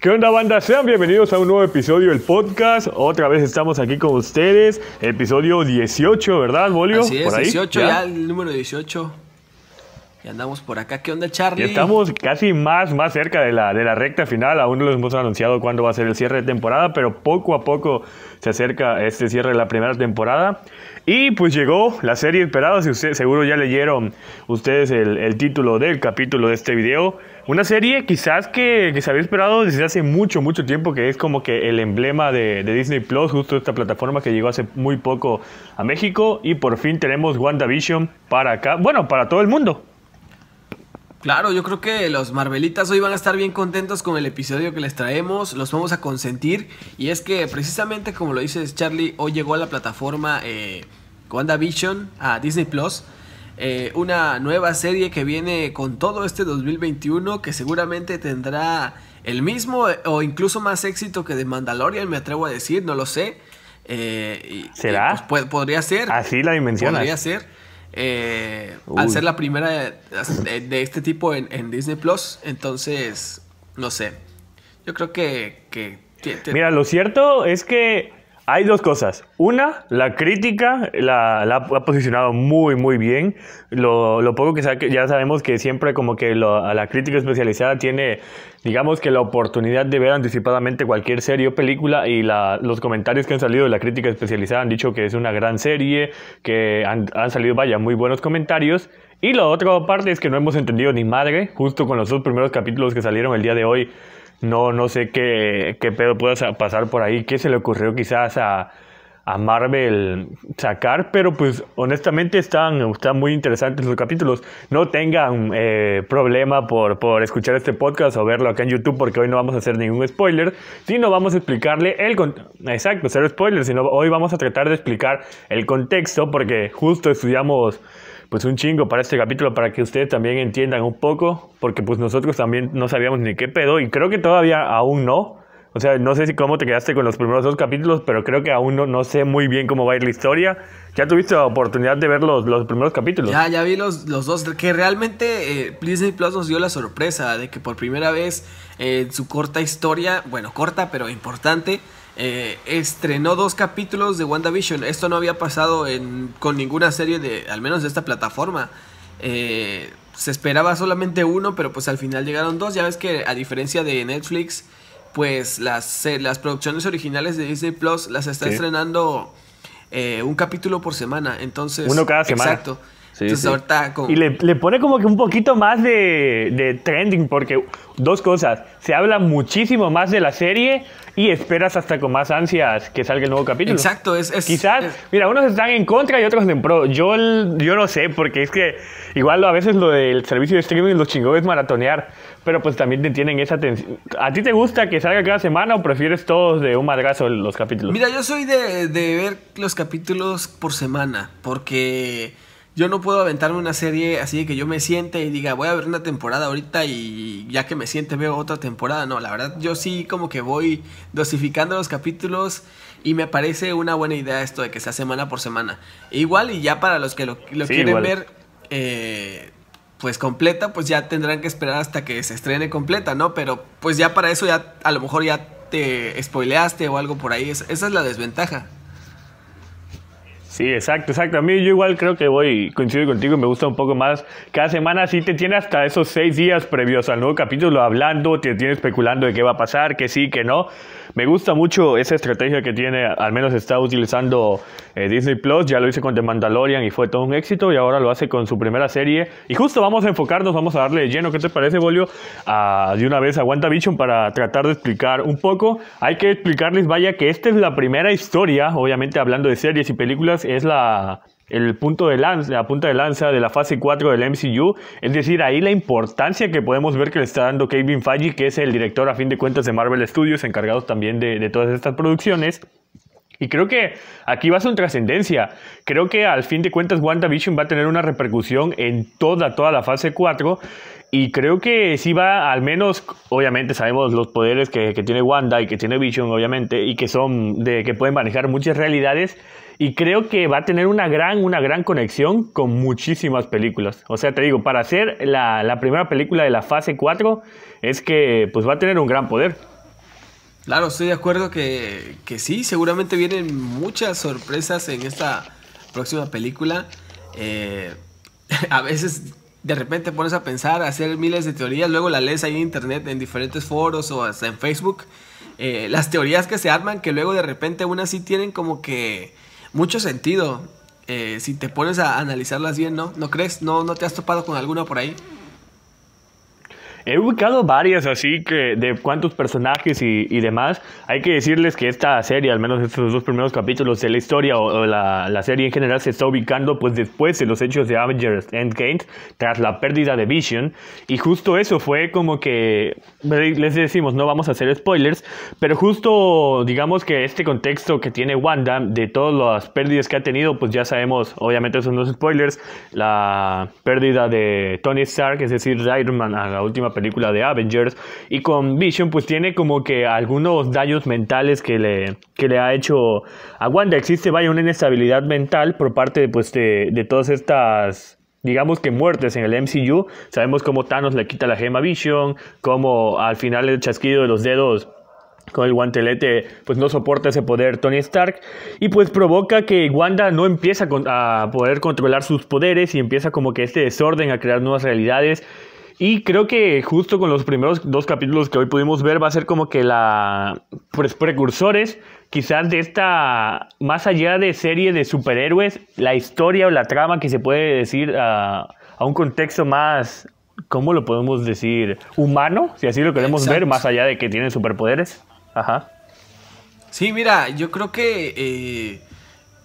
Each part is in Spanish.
¿Qué onda banda? Sean bienvenidos a un nuevo episodio del podcast. Otra vez estamos aquí con ustedes. Episodio 18, ¿verdad, Bolio? Así es, Por ahí, 18 ya? el número 18. Y andamos por acá. ¿Qué onda, Charlie? Y estamos casi más, más cerca de la, de la recta final. Aún no les hemos anunciado cuándo va a ser el cierre de temporada, pero poco a poco se acerca este cierre de la primera temporada. Y pues llegó la serie esperada. Si ustedes seguro ya leyeron ustedes el, el título del capítulo de este video. Una serie quizás que, que, se había esperado desde hace mucho, mucho tiempo, que es como que el emblema de, de, Disney Plus, justo esta plataforma que llegó hace muy poco a México. Y por fin tenemos WandaVision para acá, bueno, para todo el mundo. Claro, yo creo que los Marvelitas hoy van a estar bien contentos con el episodio que les traemos, los vamos a consentir. Y es que precisamente como lo dices Charlie, hoy llegó a la plataforma eh, WandaVision, a Disney Plus. Eh, una nueva serie que viene con todo este 2021 que seguramente tendrá el mismo o incluso más éxito que de Mandalorian, me atrevo a decir, no lo sé. Eh, y, ¿Será? Y pues, podría ser. Así la dimensión. Podría ser. Eh, al ser la primera de, de este tipo en, en, Disney Plus, entonces, no sé. Yo creo que... que Mira, lo cierto es que hay dos cosas. Una, la crítica la, la ha posicionado muy, muy bien. Lo, poco que ya sabemos que siempre como que la crítica especializada tiene, digamos que la oportunidad de ver anticipadamente cualquier serie o película y la, los comentarios que han salido de la crítica especializada han dicho que es una gran serie, que han, han salido, vaya, muy buenos comentarios. Y la otra parte es que no hemos entendido ni madre, justo con los dos primeros capítulos que salieron el día de hoy no, no sé qué, qué pedo pueda pasar por ahí, qué se le ocurrió quizás a, a Marvel sacar, pero pues honestamente están, están muy interesantes los capítulos. No tengan eh, problema por, por escuchar este podcast o verlo acá en YouTube porque hoy no vamos a hacer ningún spoiler, sino vamos a explicarle el... Exacto, cero spoilers, sino hoy vamos a tratar de explicar el contexto porque justo estudiamos pues un chingo para este capítulo para que ustedes también entiendan un poco, porque pues nosotros también no sabíamos ni qué pedo y creo que todavía aún no. O sea, no sé si cómo te quedaste con los primeros dos capítulos, pero creo que aún no, no sé muy bien cómo va a ir la historia. ¿Ya tuviste la oportunidad de ver los, los primeros capítulos? Ya, ya vi los, los dos, que realmente eh, Disney Plus nos dio la sorpresa de que por primera vez eh, su corta historia, bueno, corta pero importante, eh, estrenó dos capítulos de WandaVision. Esto no había pasado en, con ninguna serie de, al menos de esta plataforma. Eh, se esperaba solamente uno, pero pues al final llegaron dos. Ya ves que a diferencia de Netflix, pues las, las producciones originales de Disney Plus las está sí. estrenando eh, un capítulo por semana. Entonces, uno cada semana. Exacto. Sí, Entonces, sí. ahorita como... Y le, le, pone como que un poquito más de, de, trending, porque dos cosas. Se habla muchísimo más de la serie y esperas hasta con más ansias que salga el nuevo capítulo. Exacto, es. es Quizás, es... mira, unos están en contra y otros en pro. Yo, yo no sé, porque es que igual a veces lo del servicio de streaming los chingones maratonear, pero pues también te tienen esa atención. ¿A ti te gusta que salga cada semana o prefieres todos de un madrazo los capítulos? Mira, yo soy de, de ver los capítulos por semana, porque yo no puedo aventarme una serie así que yo me siente y diga, voy a ver una temporada ahorita y ya que me siente veo otra temporada. No, la verdad yo sí como que voy dosificando los capítulos y me parece una buena idea esto de que sea semana por semana. Igual y ya para los que lo, lo sí, quieren igual. ver eh, pues completa, pues ya tendrán que esperar hasta que se estrene completa, ¿no? Pero pues ya para eso ya a lo mejor ya te spoileaste o algo por ahí. Esa es la desventaja. Sí, exacto, exacto. A mí yo igual creo que voy, coincido contigo, me gusta un poco más. Cada semana sí te tiene hasta esos seis días previos al nuevo capítulo hablando, te tiene especulando de qué va a pasar, que sí, que no. Me gusta mucho esa estrategia que tiene, al menos está utilizando eh, Disney Plus, ya lo hice con The Mandalorian y fue todo un éxito y ahora lo hace con su primera serie. Y justo vamos a enfocarnos, vamos a darle lleno, ¿qué te parece, Bolio? A, de una vez a WandaVision para tratar de explicar un poco. Hay que explicarles, vaya, que esta es la primera historia, obviamente hablando de series y películas, es la el punto de lanza, la punta de lanza de la fase 4 del MCU, es decir, ahí la importancia que podemos ver que le está dando Kevin Feige, que es el director a fin de cuentas de Marvel Studios, encargado también de, todas estas producciones. Y creo que aquí va a ser trascendencia. Creo que al fin de cuentas WandaVision va a tener una repercusión en toda, toda la fase 4. Y creo que sí va, al menos, obviamente sabemos los poderes que, que tiene Wanda y que tiene Vision, obviamente, y que son de que pueden manejar muchas realidades. Y creo que va a tener una gran, una gran conexión con muchísimas películas. O sea, te digo, para hacer la, la primera película de la fase 4, es que pues va a tener un gran poder. Claro, estoy de acuerdo que, que sí, seguramente vienen muchas sorpresas en esta próxima película. Eh, a veces de repente pones a pensar, a hacer miles de teorías, luego la lees ahí en internet, en diferentes foros o hasta en Facebook. Eh, las teorías que se arman, que luego de repente unas sí tienen como que mucho sentido. Eh, si te pones a analizarlas bien, ¿no? ¿No crees? ¿No, ¿No te has topado con alguna por ahí? He ubicado varias así que de cuántos personajes y, y, demás. Hay que decirles que esta serie, al menos estos dos primeros capítulos de la historia o, o la, la, serie en general, se está ubicando pues después de los hechos de Avengers Endgame, tras la pérdida de Vision. Y justo eso fue como que, les decimos, no vamos a hacer spoilers, pero justo digamos que este contexto que tiene Wanda de todas las pérdidas que ha tenido, pues ya sabemos, obviamente son los spoilers, la pérdida de Tony Stark, es decir, de Iron Man a la última película de Avengers. Y con Vision, pues tiene como que algunos daños mentales que le, que le ha hecho a Wanda. Existe, vaya, una inestabilidad mental por parte pues, de, de todas estas digamos que muertes en el MCU. Sabemos cómo Thanos le quita la gema Vision, cómo al final el chasquido de los dedos con el guantelete pues no soporta ese poder Tony Stark y pues provoca que Wanda no empieza a poder controlar sus poderes y empieza como que este desorden a crear nuevas realidades y creo que justo con los primeros dos capítulos que hoy pudimos ver va a ser como que la pues, precursores quizás de esta, más allá de serie de superhéroes, la historia o la trama que se puede decir a, a un contexto más, ¿cómo lo podemos decir? Humano, si así lo queremos Exacto. ver, más allá de que tienen superpoderes. Ajá. Sí, mira, yo creo que eh,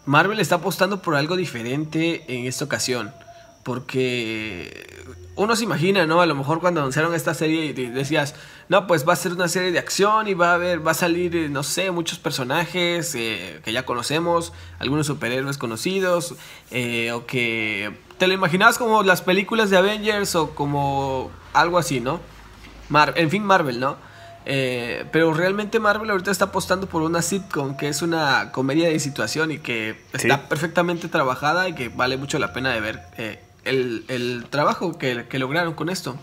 Marvel está apostando por algo diferente en esta ocasión. Porque uno se imagina, ¿no? A lo mejor cuando anunciaron esta serie decías, no, pues va a ser una serie de acción y va a haber, va a salir, eh, no sé, muchos personajes eh, que ya conocemos, algunos superhéroes conocidos, eh, o que te lo imaginabas como las películas de Avengers o como algo así, ¿no? Mar en fin, Marvel, ¿no? Pero realmente Marvel ahorita está apostando por una sitcom que es una comedia de situación y que está perfectamente trabajada y que vale mucho la pena de ver el, el, trabajo que, que, lograron con esto.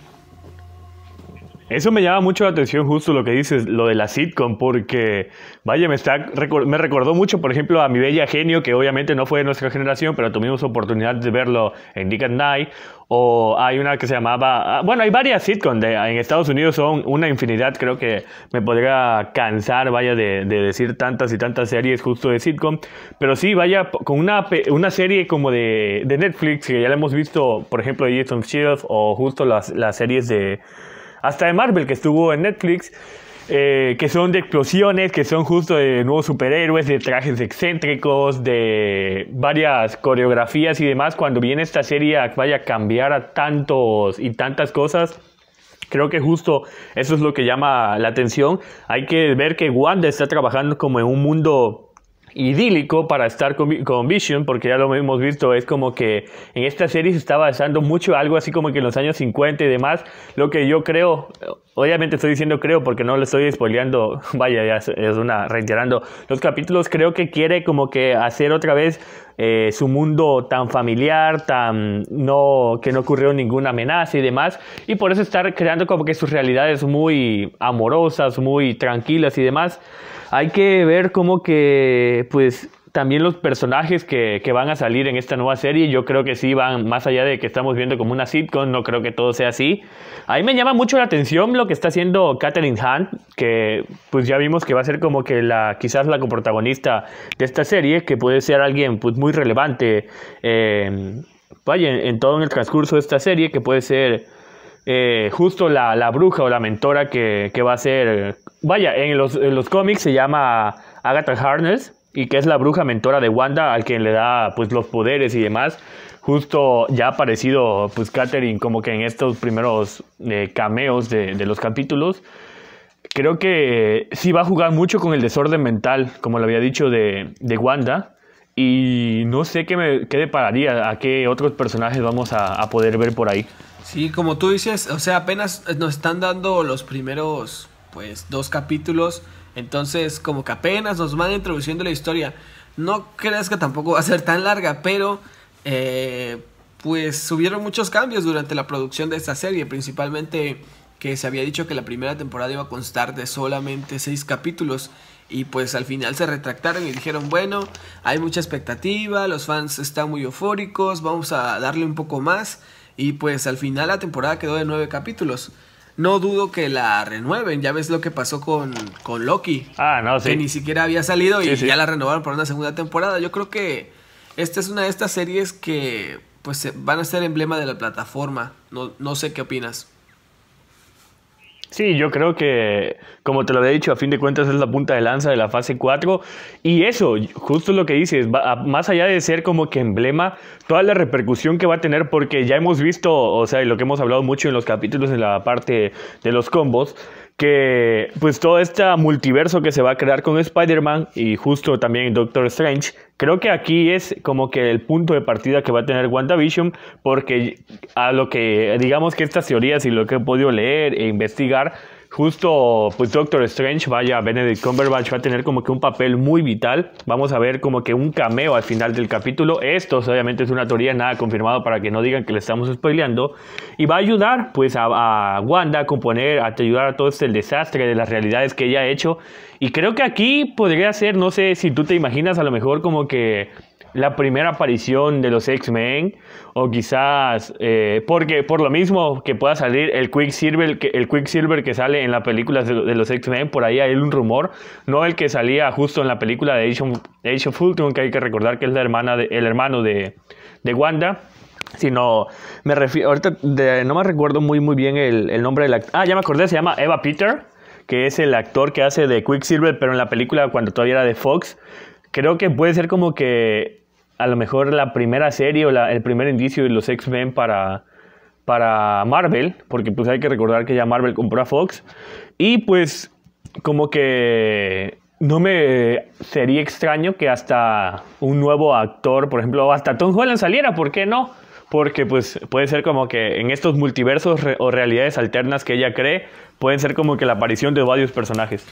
Eso me llama mucho la atención justo lo que dices, lo de la sitcom, porque vaya, me, está, me recordó mucho, por ejemplo, a Mi Bella Genio, que obviamente no fue de nuestra generación, pero tuvimos oportunidad de verlo en Nick at Night, o hay una que se llamaba, bueno, hay varias sitcoms de, en Estados Unidos, son una infinidad, creo que me podría cansar, vaya, de, de, decir tantas y tantas series justo de sitcom, pero sí, vaya, con una, una serie como de, de Netflix, que ya la hemos visto, por ejemplo, Agents of Shield, o justo las, las series de hasta de Marvel que estuvo en Netflix, eh, que son de explosiones, que son justo de nuevos superhéroes, de trajes excéntricos, de varias coreografías y demás. Cuando viene esta serie vaya a cambiar a tantos y tantas cosas. Creo que justo eso es lo que llama la atención. Hay que ver que Wanda está trabajando como en un mundo idílico para estar con, con, Vision, porque ya lo hemos visto, es como que en esta serie se está basando mucho algo así como que en los años 50 y demás, lo que yo creo, obviamente estoy diciendo creo porque no le estoy spoileando, vaya, ya es una reiterando los capítulos, creo que quiere como que hacer otra vez eh, su mundo tan familiar, tan no que no ocurrió ninguna amenaza y demás, y por eso estar creando como que sus realidades muy amorosas, muy tranquilas y demás. Hay que ver como que, pues, también los personajes que, que, van a salir en esta nueva serie, yo creo que sí van más allá de que estamos viendo como una sitcom, no creo que todo sea así. A mí me llama mucho la atención lo que está haciendo Catherine Hunt, que pues ya vimos que va a ser como que la quizás la coprotagonista de esta serie, que puede ser alguien pues muy relevante, eh, vaya, en, en todo el transcurso de esta serie, que puede ser eh, justo la, la, bruja o la mentora que, que va a ser, vaya, en los, en los cómics se llama Agatha Harness y que es la bruja mentora de Wanda al quien le da pues los poderes y demás. Justo ya ha aparecido pues Catherine como que en estos primeros eh, cameos de, de, los capítulos. Creo que sí va a jugar mucho con el desorden mental, como lo había dicho, de, de Wanda. Y no sé qué, me, qué depararía, a qué otros personajes vamos a, a poder ver por ahí. Sí, como tú dices, o sea, apenas nos están dando los primeros, pues, dos capítulos. Entonces, como que apenas nos van introduciendo la historia. No creas que tampoco va a ser tan larga, pero eh, pues hubieron muchos cambios durante la producción de esta serie. Principalmente que se había dicho que la primera temporada iba a constar de solamente seis capítulos y pues al final se retractaron y dijeron, bueno, hay mucha expectativa, los fans están muy eufóricos, vamos a darle un poco más y pues al final la temporada quedó de nueve capítulos. No dudo que la renueven, ya ves lo que pasó con, con Loki. Ah, no, sí. Que ni siquiera había salido y Sí, ya la renovaron para una segunda temporada. Yo creo que esta es una de estas series que pues van a ser emblema de la plataforma. No, no sé qué opinas. Sí, yo creo que, como te lo había dicho, a fin de cuentas es la punta de lanza de la fase 4. Y eso, justo lo que dices, más allá de ser como que emblema, toda la repercusión que va a tener, porque ya hemos visto, o sea, y lo que hemos hablado mucho en los capítulos en la parte de los combos, que pues todo este multiverso que se va a crear con Spider-Man y justo también Doctor Strange, creo que aquí es como que el punto de partida que va a tener WandaVision, porque a lo que digamos que estas teorías y lo que he podido leer e investigar, justo pues Doctor Strange, vaya, Benedict Cumberbatch va a tener como que un papel muy vital, vamos a ver como que un cameo al final del capítulo, esto obviamente es una teoría, nada confirmado para que no digan que le estamos spoileando, y va a ayudar pues a, Wanda a componer, a ayudar a todo este desastre de las realidades que ella ha hecho, y creo que aquí podría ser, no sé si tú te imaginas a lo mejor como que la primera aparición de los X-Men o quizás eh, porque por lo mismo que pueda salir el Quicksilver que el que sale en la película de, de los X-Men por ahí hay un rumor no el que salía justo en la película de Age of, Age of Ultron que hay que recordar que es la hermana de, el hermano de, de Wanda sino me refiero ahorita de- no me recuerdo muy muy bien el, nombre del actor ah ya me acordé se llama Eva Peter que es el actor que hace de Quicksilver pero en la película cuando todavía era de Fox creo que puede ser como que a lo mejor la primera serie o el primer indicio de los X-Men para, para Marvel, porque pues hay que recordar que ya Marvel compró a Fox, y pues como que no me sería extraño que hasta un nuevo actor, por ejemplo, hasta Tom Holland saliera, ¿por qué no? Porque pues puede ser como que en estos multiversos o realidades alternas que ella cree, pueden ser como que la aparición de varios personajes.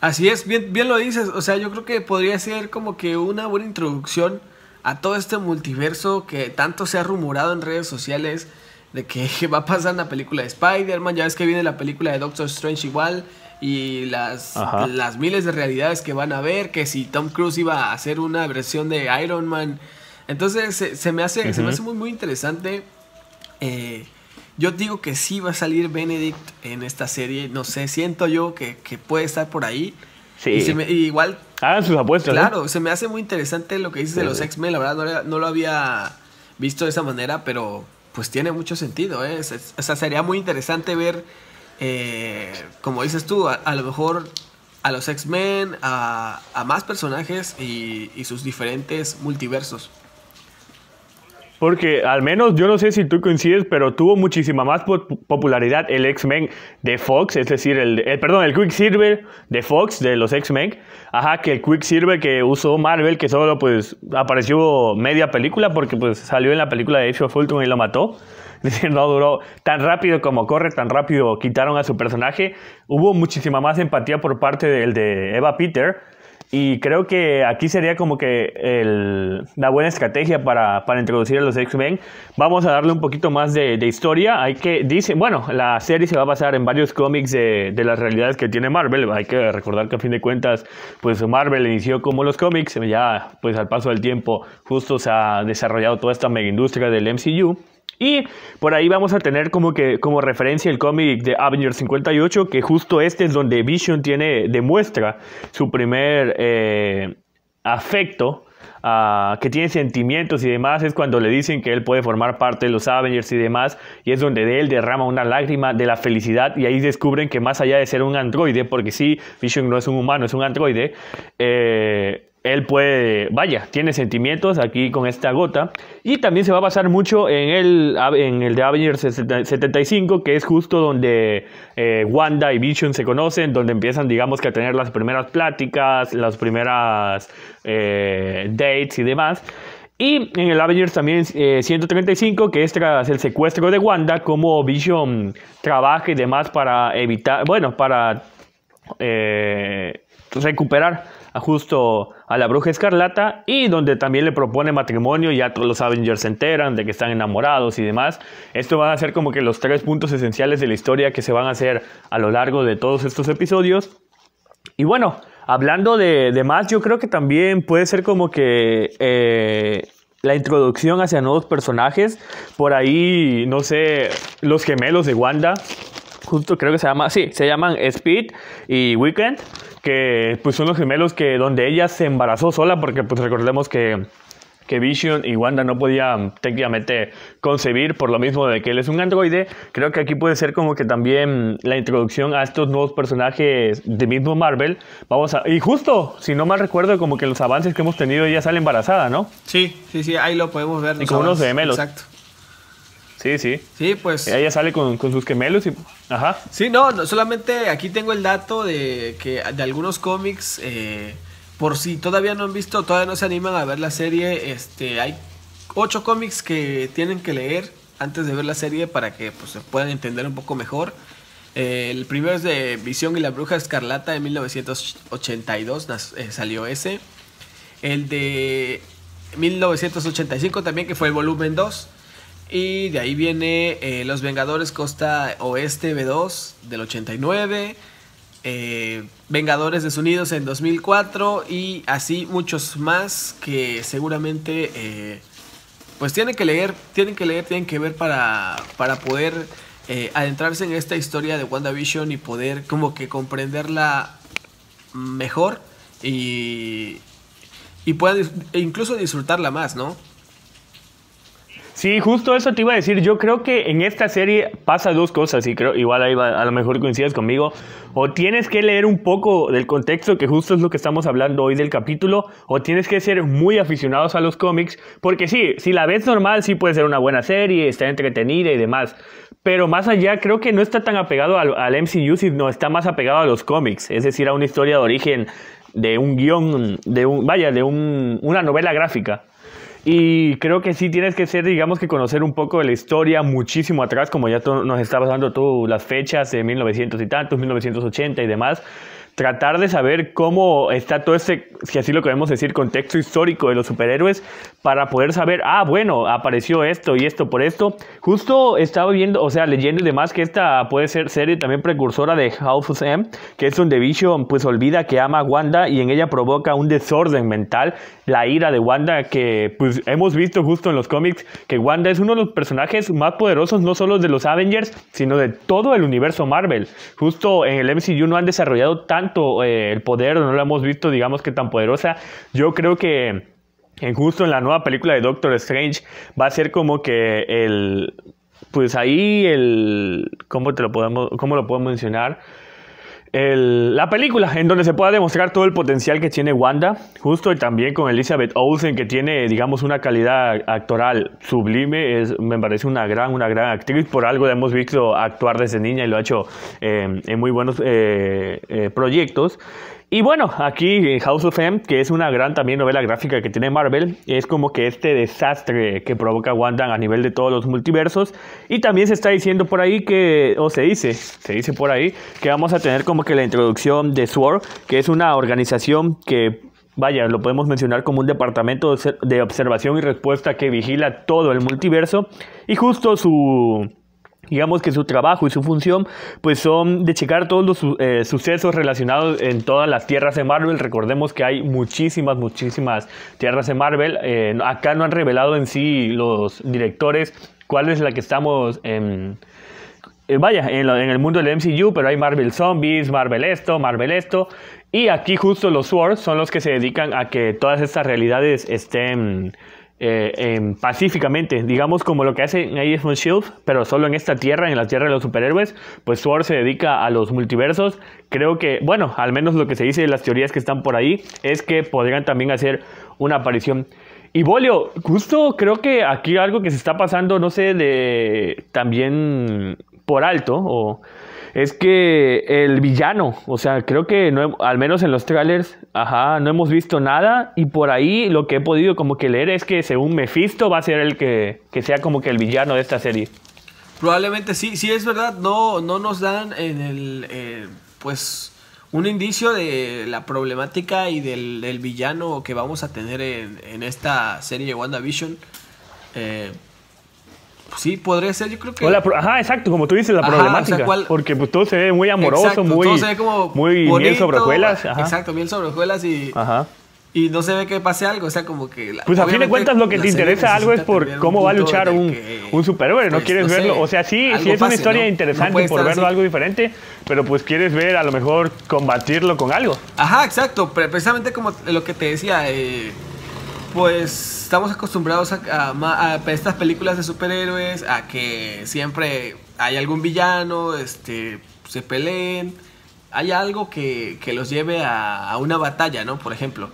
Así es, bien, bien lo dices. O sea, yo creo que podría ser como que una buena introducción a todo este multiverso que tanto se ha rumorado en redes sociales de que va a pasar en la película de Spider-Man. Ya ves que viene la película de Doctor Strange igual. Y las, Ajá. las miles de realidades que van a ver. Que si Tom Cruise iba a hacer una versión de Iron Man. Entonces se, se me, hace, se me hace muy, muy interesante. Eh, yo digo que sí va a salir Benedict en esta serie. No sé, siento yo que, que puede estar por ahí. Sí. Y, se me- y igual, Hagan sus apuestas. ¿eh? claro, se me hace muy interesante lo que dices de los. X-Men. La verdad, no, lo- no lo había visto de esa manera, pero pues tiene mucho sentido. ¿eh? Es- es- o sea, sería muy interesante ver, eh, como dices tú, a, a lo mejor a los X-Men, a, a más personajes y, y sus diferentes multiversos. Porque al menos yo no sé si tú coincides, pero tuvo muchísima más po- popularidad el X-Men de Fox, es decir, el, el- perdón, el Quicksilver de Fox, de los X-Men, ajá, que el Quicksilver que usó Marvel, que solo pues apareció media película porque pues salió en la película de Age of Ultron y lo mató. Es decir, no duró tan rápido como corre, tan rápido quitaron a su personaje. Hubo muchísima más empatía por parte del de Eva Peter. Y creo que aquí sería como que el- la buena estrategia para, para introducir a los X-Men. Vamos a darle un poquito más de, de historia. Hay que, dice, bueno, la serie se va a basar en varios cómics de, de las realidades que tiene Marvel. Hay que recordar que a fin de cuentas, pues Marvel inició como los cómics. Ya, pues al paso del tiempo, justo se ha desarrollado toda esta mega industria del MCU. Y por ahí vamos a tener como que como referencia el cómic de Avengers 58, que justo este es donde Vision tiene, demuestra su primer eh, afecto, ah, que tiene sentimientos y demás, es cuando le dicen que él puede formar parte de los Avengers y demás, y es donde de él derrama una lágrima de la felicidad, y ahí descubren que más allá de ser un androide, porque sí, Vision no es un humano, es un androide, eh, él puede, vaya, tiene sentimientos aquí con esta gota. Y también se va a basar mucho en el, en el de Avengers 75, que es justo donde eh, Wanda y Vision se conocen, donde empiezan, digamos, a tener las primeras pláticas, las primeras eh, dates y demás. Y en el Avengers también eh, 135, que es tras el secuestro de Wanda, como Vision trabaja y demás para evitar, bueno, para eh, recuperar justo a la bruja escarlata y donde también le propone matrimonio, ya todos los Avengers se enteran de que están enamorados y demás. Esto van a ser como que los tres puntos esenciales de la historia que se van a hacer a lo largo de todos estos episodios. Y bueno, hablando de, más, yo creo que también puede ser como que eh, la introducción hacia nuevos personajes. Por ahí, no sé, los gemelos de Wanda. Justo creo que se llama, sí, se llaman Speed y Weekend, que pues son los gemelos que donde ella se embarazó sola, porque pues recordemos que que Vision y Wanda no podían técnicamente concebir por lo mismo de que él es un androide, creo que aquí puede ser como que también la introducción a estos nuevos personajes de mismo Marvel. Vamos a y justo, si no mal recuerdo, como que los avances que hemos tenido ella sale embarazada, ¿no? Sí, sí, sí, ahí lo podemos ver. Y con unos gemelos. Exacto. Sí, sí. Sí, pues. Ella sale con, sus gemelos y. Ajá. Sí, no, no, solamente aquí tengo el dato de que de algunos cómics. Eh, por si todavía no han visto, todavía no se animan a ver la serie, este, hay ocho cómics que tienen que leer antes de ver la serie para que pues, se puedan entender un poco mejor. Eh, el primero es de Visión y la Bruja Escarlata de 1982, eh, salió ese. El de 1985 también, que fue el volumen 2. Y de ahí viene eh, Los Vengadores Costa Oeste B2 del 89. Eh, Vengadores Desunidos en 2004 y así muchos más que seguramente eh, pues tienen que leer, tienen que leer, tienen que ver para, para poder eh, adentrarse en esta historia de WandaVision y poder como que comprenderla mejor y, y puedan e incluso disfrutarla más, ¿no? Sí, justo eso te iba a decir. Yo creo que en esta serie pasa dos cosas y creo igual ahí a lo mejor coincides conmigo. O tienes que leer un poco del contexto, que justo es lo que estamos hablando hoy del capítulo, o tienes que ser muy aficionados a los cómics, porque sí, si la ves normal, sí puede ser una buena serie, está entretenida y demás. Pero más allá, creo que no está tan apegado al, al MCU, sino está más apegado a los cómics, es decir, a una historia de origen de un guion, de un, vaya, de un, una novela gráfica. Y creo que sí tienes que ser, digamos que conocer un poco de la historia muchísimo atrás, como ya nos estabas dando tú las fechas de 1900 y tantos, 1980 y demás tratar de saber cómo está todo ese, si así lo queremos decir, contexto histórico de los superhéroes para poder saber, ah, bueno, apareció esto y esto por esto. Justo estaba viendo, o sea, leyendo y demás que esta puede ser serie también precursora de House of M, que es donde Vision pues olvida que ama a Wanda y en ella provoca un desorden mental, la ira de Wanda que pues hemos visto justo en los cómics que Wanda es uno de los personajes más poderosos no solo de los Avengers, sino de todo el universo Marvel. Justo en el MCU no han desarrollado tan eh, el poder, no lo hemos visto, digamos que tan poderosa. Yo creo que en justo en la nueva película de Doctor Strange va a ser como que el, pues ahí el, ¿cómo te lo podemos, cómo lo podemos mencionar? La película en donde se pueda demostrar todo el potencial que tiene Wanda, justo y también con Elizabeth Olsen que tiene, digamos, una calidad actoral sublime, es, me parece una gran, una gran actriz, por algo la hemos visto actuar desde niña y lo ha hecho eh, en muy buenos eh, eh, proyectos. Y bueno, aquí House of M, que es una gran también novela gráfica que tiene Marvel, es como que este desastre que provoca Wanda a nivel de todos los multiversos. Y también se está diciendo por ahí que, o se dice, se dice por ahí, que vamos a tener como que la introducción de SWORD, que es una organización que vaya, lo podemos mencionar como un departamento de observación y respuesta que vigila todo el multiverso y justo su digamos que su trabajo y su función pues son de checar todos los eh, sucesos relacionados en todas las tierras de Marvel recordemos que hay muchísimas muchísimas tierras de Marvel eh, acá no han revelado en sí los directores cuál es la que estamos en eh, vaya, en, en, el mundo del MCU, pero hay Marvel Zombies, Marvel esto, Marvel esto. Y aquí justo los Swords son los que se dedican a que todas estas realidades estén eh, pacíficamente, digamos como lo que hace Agents of Shield, pero solo en esta tierra, en la tierra de los superhéroes, pues Sword se dedica a los multiversos. Creo que, bueno, al menos lo que se dice de las teorías que están por ahí es que podrían también hacer una aparición. Y Bolio, justo creo que aquí algo que se está pasando, no sé, de también por alto o es que el villano, o sea, creo que no, al menos en los trailers, ajá, no hemos visto nada y por ahí lo que he podido como que leer es que según Mephisto va a ser el que, sea como que el villano de esta serie. Probablemente sí, sí es verdad, no, no nos dan en el, eh, pues un indicio de la problemática y del, del villano que vamos a tener en, en esta serie de WandaVision. Eh, sí, podría ser, yo creo que... O la pro- ajá, exacto, como tú dices, la Ajá, problemática. o sea, ¿cuál- Porque pues, todo se ve muy amoroso, Exacto, muy, todo se ve como muy bonito, miel sobre hojuelas. Ajá. Exacto, miel sobre hojuelas y, Ajá. y no se ve que pase algo, o sea, como que... la- Pues a fin de cuentas lo que te interesa algo es por cómo va a luchar un, que, un superhéroe, no pues, quieres no sé, verlo. O sea, sí, sí es una pase, historia interesante por verlo así. algo diferente, pero pues quieres ver a lo mejor combatirlo con algo. Ajá, exacto. Pre- Precisamente como lo que te decía, eh, pues estamos acostumbrados a, estas películas de superhéroes, a que siempre hay algún villano, este, se peleen, hay algo que, que los lleve a, una batalla, ¿no? Por ejemplo.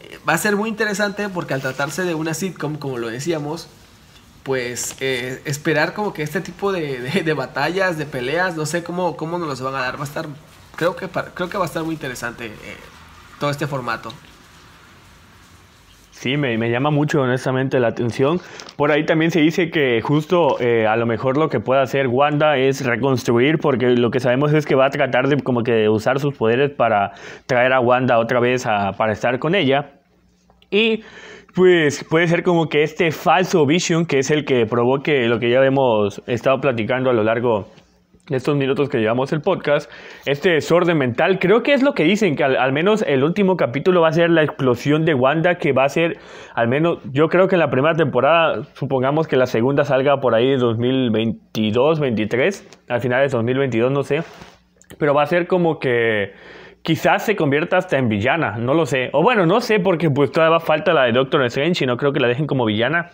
Eh, Va a ser muy interesante porque al tratarse de una sitcom, como lo decíamos, pues eh, esperar como que este tipo de, de- batallas, de peleas, no sé cómo, cómo nos los van a dar. Va a estar, creo que, creo que va a estar muy interesante eh, todo este formato. Sí, me, me llama mucho honestamente la atención. Por ahí también se dice que justo eh, a lo mejor lo que puede hacer Wanda es reconstruir, porque lo que sabemos es que va a tratar de como que usar sus poderes para traer a Wanda otra vez a- para estar con ella. Y pues puede ser como que este falso Vision, que es el que provoque lo que ya hemos estado platicando a lo largo estos minutos que llevamos el podcast, este desorden mental, creo que es lo que dicen, que al, menos el último capítulo va a ser la explosión de Wanda, que va a ser, al menos, yo creo que en la primera temporada, supongamos que la segunda salga por ahí de 2022, 23, al final de 2022, no sé, pero va a ser como que quizás se convierta hasta en villana, no lo sé. O bueno, no sé porque pues todavía falta la de Doctor Strange y no creo que la dejen como villana.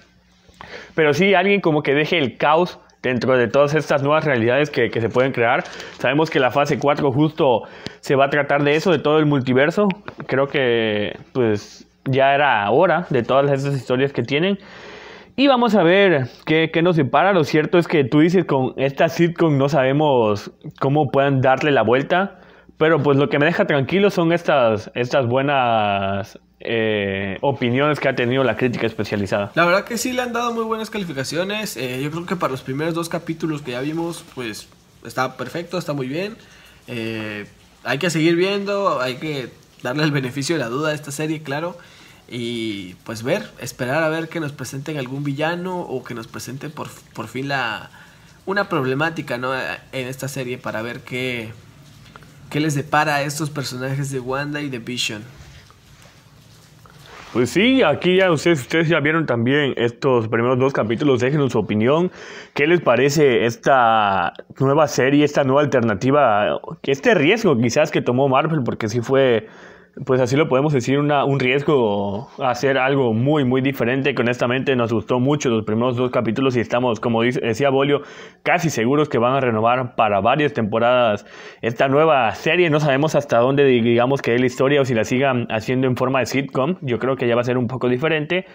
Pero sí alguien como que deje el caos dentro de todas estas nuevas realidades que, que se pueden crear. Sabemos que la fase 4 justo se va a tratar de eso, de todo el multiverso. Creo que pues ya era hora de todas estas historias que tienen. Y vamos a ver qué, qué nos separa. Lo cierto es que tú dices con esta sitcom no sabemos cómo puedan darle la vuelta. Pero pues lo que me deja tranquilo son estas, estas buenas eh, opiniones que ha tenido la crítica especializada. La verdad que sí le han dado muy buenas calificaciones. eh, yo creo que para los primeros dos capítulos que ya vimos, pues está perfecto, está muy bien. Eh, hay que seguir viendo, hay que darle el beneficio de la duda a esta serie, claro. Y pues ver, esperar a ver que nos presenten algún villano o que nos presenten por, por fin la una problemática ¿no? en esta serie para ver qué, qué les depara a estos personajes de Wanda y de Vision. Pues sí, aquí ya ustedes, ustedes ya vieron también estos primeros dos capítulos, déjenos su opinión. ¿Qué les parece esta nueva serie, esta nueva alternativa, este riesgo quizás que tomó Marvel? Porque sí fue, pues así lo podemos decir, una, un riesgo hacer algo muy, muy diferente, que honestamente nos gustó mucho los primeros dos capítulos y estamos, como decía Bolio, casi seguros que van a renovar para varias temporadas esta nueva serie. No sabemos hasta dónde digamos que es la historia o si la sigan haciendo en forma de sitcom. Yo creo que ya va a ser un poco diferente.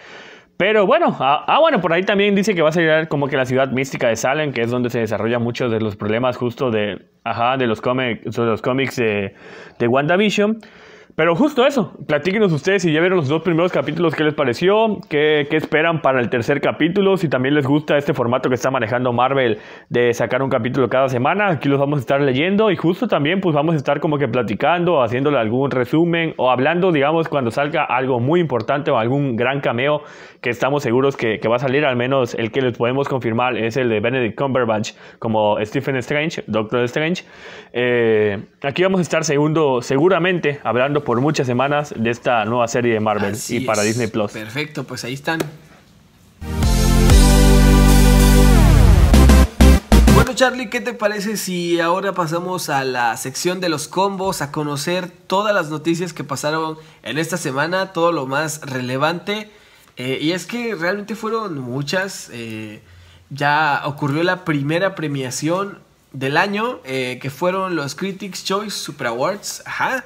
Pero bueno, ah, ah, bueno, por ahí también dice que va a salir como que la ciudad mística de Salem, que es donde se desarrollan muchos de los problemas justo de, ajá, de los, cómics de los cómics de WandaVision. Pero justo eso, platíquenos ustedes si ya vieron los dos primeros capítulos, qué les pareció, qué, qué esperan para el tercer capítulo, si también les gusta este formato que está manejando Marvel de sacar un capítulo cada semana, aquí los vamos a estar leyendo y justo también pues vamos a estar como que platicando, haciéndole algún resumen o hablando, digamos, cuando salga algo muy importante o algún gran cameo que estamos seguros que, va a salir, al menos el que les podemos confirmar es el de Benedict Cumberbatch como Stephen Strange, Doctor Strange. Eh, aquí vamos a estar segundo, seguramente hablando por muchas semanas de esta nueva serie de Marvel Así y para es. Disney Plus. Perfecto, pues ahí están. Bueno, Charlie, ¿qué te parece si ahora pasamos a la sección de los combos, a conocer todas las noticias que pasaron en esta semana, todo lo más relevante? Eh, y es que realmente fueron muchas. eh, ya ocurrió la primera premiación del año, eh, que fueron los Critics Choice Super Awards. Ajá.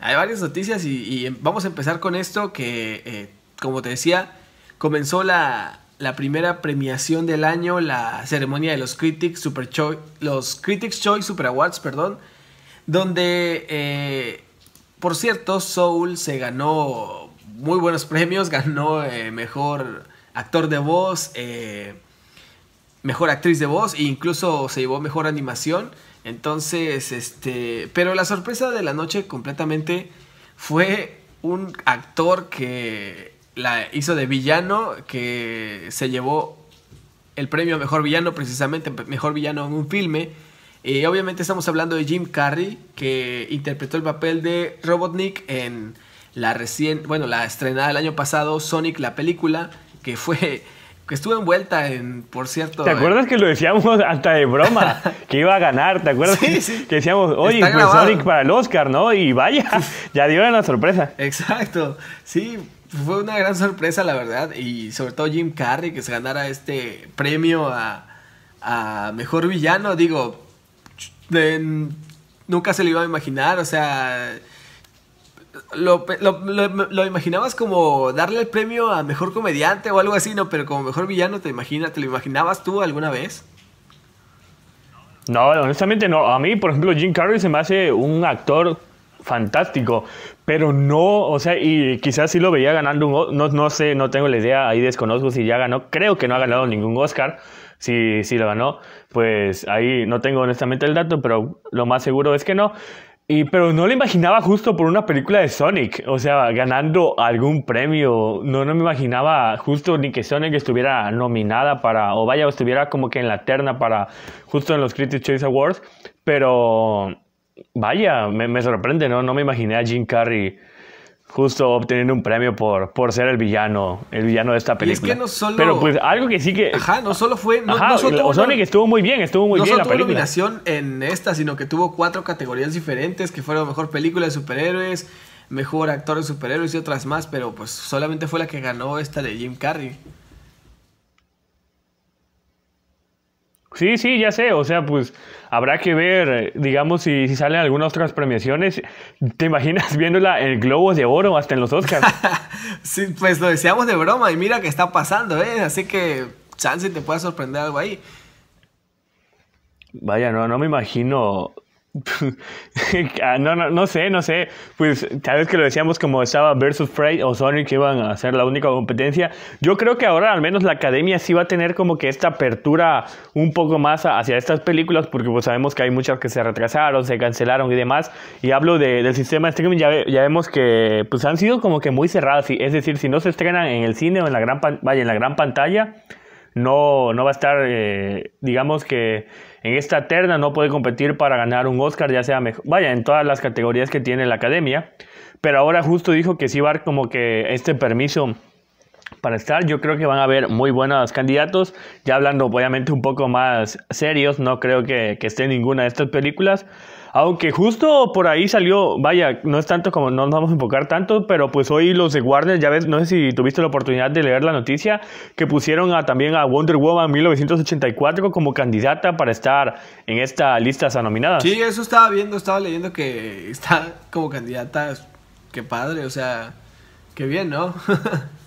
Hay varias noticias y, y vamos a empezar con esto que, eh, como te decía, comenzó la, la primera premiación del año, la ceremonia de los Critics Super Choi- los Critics Choice Super Awards, perdón, donde, eh, por cierto, Soul se ganó muy buenos premios, ganó eh, mejor actor de voz, eh, mejor actriz de voz e incluso se llevó mejor animación. Entonces, este, pero la sorpresa de la noche completamente fue un actor que la hizo de villano, que se llevó el premio a mejor villano, precisamente mejor villano en un filme. Y obviamente estamos hablando de Jim Carrey, que interpretó el papel de Robotnik en la recién, bueno, la estrenada el año pasado, Sonic, la película, que fue que estuvo envuelta en, por cierto. ¿Te acuerdas que lo decíamos hasta de broma? que iba a ganar, ¿te acuerdas? Sí, sí. Que decíamos, oye, pues Sonic para el Oscar, ¿no? Y vaya, ya dio la sorpresa. Exacto, sí, fue una gran sorpresa, la verdad. Y sobre todo Jim Carrey, que se ganara este premio a, a mejor villano, digo, nunca se lo iba a imaginar, o sea lo, lo, imaginabas como darle el premio a mejor comediante o algo así, ¿no? Pero como mejor villano, ¿te, imagina, ¿te lo imaginabas tú alguna vez? No, honestamente no. A mí, por ejemplo, Jim Carrey se me hace un actor fantástico, pero no, o sea, y quizás sí lo veía ganando un, no, no sé, no tengo la idea, ahí desconozco si ya ganó, creo que no ha ganado ningún Oscar, si, si lo ganó, pues ahí no tengo honestamente el dato, pero lo más seguro es que no. Y, pero no lo imaginaba justo por una película de Sonic, o sea, ganando algún premio. No, no me imaginaba justo ni que Sonic estuviera nominada para, o vaya, estuviera como que en la terna para, justo en los Critics' Choice Awards. Pero, vaya, me, me sorprende, ¿no? No me imaginé a Jim Carrey justo obteniendo un premio por, por ser el villano, el villano de esta película. Y es que no solo... Pero pues algo que sí que... Ajá, no solo fue... No, Ajá, no Sonic estuvo muy bien, estuvo muy bien la tuvo película. nominación en esta, sino que tuvo cuatro categorías diferentes, que fueron mejor película de superhéroes, mejor actor de superhéroes y otras más, pero pues solamente fue la que ganó esta de Jim Carrey. Sí, sí, ya sé, o sea, pues habrá que ver, digamos, si, si salen algunas otras premiaciones. ¿Te imaginas viéndola en el Globo de Oro hasta en los Oscars? sí, pues lo decíamos de broma y mira que está pasando, ¿eh? Así que chance te pueda sorprender algo ahí. Vaya, no, no me imagino no, no, no sé, no sé. Pues tal vez que lo decíamos como estaba versus Prey o Sonic que iban a ser la única competencia. Yo creo que ahora al menos la academia sí va a tener como que esta apertura un poco más hacia estas películas porque pues sabemos que hay muchas que se retrasaron, se cancelaron y demás. Y hablo del sistema de streaming, ya, ya, vemos que pues han sido como que muy cerradas. Es decir, si no se estrenan en el cine o en la gran, vaya, en la gran pantalla, no, no va a estar, eh, digamos que en esta terna no puede competir para ganar un Oscar, ya sea mejor, vaya, en todas las categorías que tiene la academia, pero ahora justo dijo que sí va a como que este permiso para estar. Yo creo que van a haber muy buenos candidatos. Ya hablando obviamente un poco más serios, no creo que, que esté ninguna de estas películas. Aunque justo por ahí salió, vaya, no es tanto como no nos vamos a enfocar tanto, pero pues hoy los de Warner, ya ves, no sé si tuviste la oportunidad de leer la noticia, que pusieron también a Wonder Woman 1984 como candidata para estar en esta lista nominadas. Sí, eso estaba viendo, estaba leyendo que está como candidata. Qué padre, o sea, qué bien, ¿no?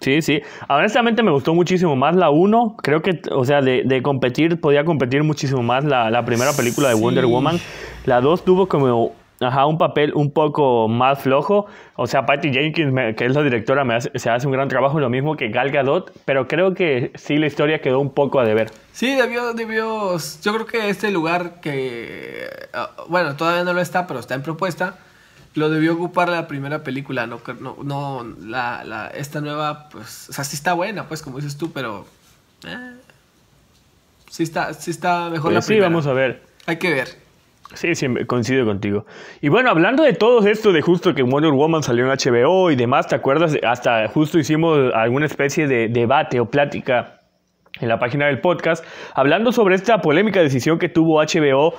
Sí, sí. Honestamente me gustó muchísimo más la 1. Creo que, o sea, de, de competir, podía competir muchísimo más la, la primera película de Wonder Woman. La 2 tuvo como ajá, un papel un poco más flojo. O sea, Patty Jenkins, que es la directora, me hace, se hace un gran trabajo, lo mismo que Gal Gadot, pero creo que sí la historia quedó un poco a deber. Sí, debió, debió, yo creo que este lugar que, ah, bueno, todavía no lo está, pero está en propuesta, lo debió ocupar la primera película, no, no, no la, la, esta nueva, pues, o sea, sí está buena, pues, como dices tú, pero eh, sí, está, sí está mejor la pues sí, vamos a ver. Hay que ver. Sí, sí, coincido contigo. Y bueno, hablando de todo esto, de justo que Wonder Woman salió en HBO y demás, ¿te acuerdas? Hasta justo hicimos alguna especie de debate o plática en la página del podcast, hablando sobre esta polémica decisión que tuvo HBO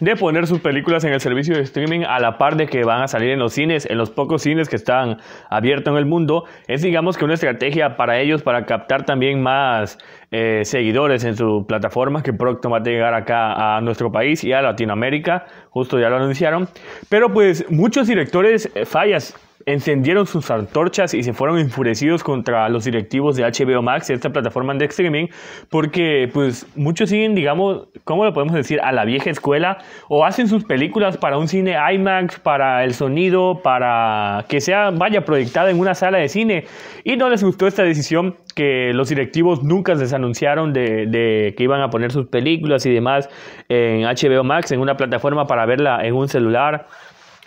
de poner sus películas en el servicio de streaming a la par de que van a salir en los cines, en los pocos cines que están abiertos en el mundo, es digamos que una estrategia para ellos para captar también más eh, seguidores en su plataforma que pronto va a llegar acá a nuestro país y a Latinoamérica, justo ya lo anunciaron, pero pues muchos directores eh, fallas encendieron sus antorchas y se fueron enfurecidos contra los directivos de HBO Max, esta plataforma de streaming, porque pues muchos siguen, digamos, ¿cómo lo podemos decir? A la vieja escuela o hacen sus películas para un cine IMAX, para el sonido, para que sea, vaya, proyectada en una sala de cine. Y no les gustó esta decisión que los directivos nunca les anunciaron de, de que iban a poner sus películas y demás en HBO Max, en una plataforma para verla en un celular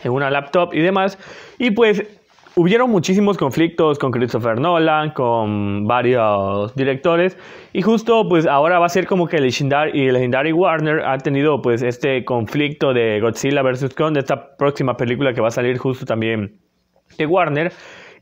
en una laptop y demás. Y pues hubieron muchísimos conflictos con Christopher Nolan, con varios directores. Y justo pues ahora va a ser como que Legendary, Legendary Warner ha tenido pues este conflicto de Godzilla vs. Kong, de esta próxima película que va a salir justo también de Warner.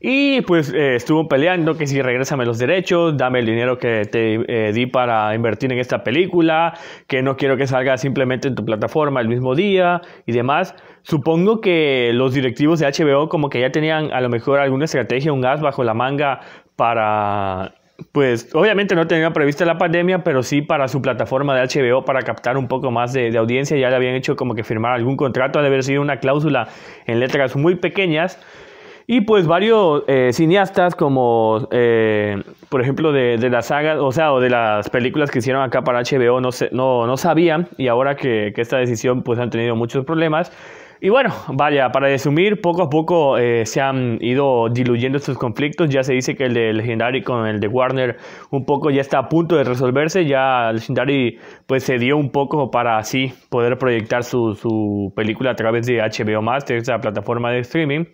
Y pues eh, estuvo peleando que si regrésame los derechos, dame el dinero que te eh, di para invertir en esta película, que no quiero que salga simplemente en tu plataforma el mismo día y demás. Supongo que los directivos de HBO como que ya tenían a lo mejor alguna estrategia, un gas bajo la manga para pues obviamente no tenía prevista la pandemia, pero sí para su plataforma de HBO para captar un poco más de, de, audiencia. Ya le habían hecho como que firmar algún contrato, ha de haber sido una cláusula en letras muy pequeñas. Y pues varios eh, cineastas como, eh, por ejemplo, de, de la saga, o sea, o de las películas que hicieron acá para HBO, no, se, no, no sabían y ahora que, que esta decisión pues han tenido muchos problemas. Y bueno, vaya, para resumir, poco a poco eh, se han ido diluyendo estos conflictos. Ya se dice que el de Legendary con el de Warner un poco ya está a punto de resolverse. Ya Legendary pues se dio un poco para así poder proyectar su, película a través de HBO Max, esa plataforma de streaming.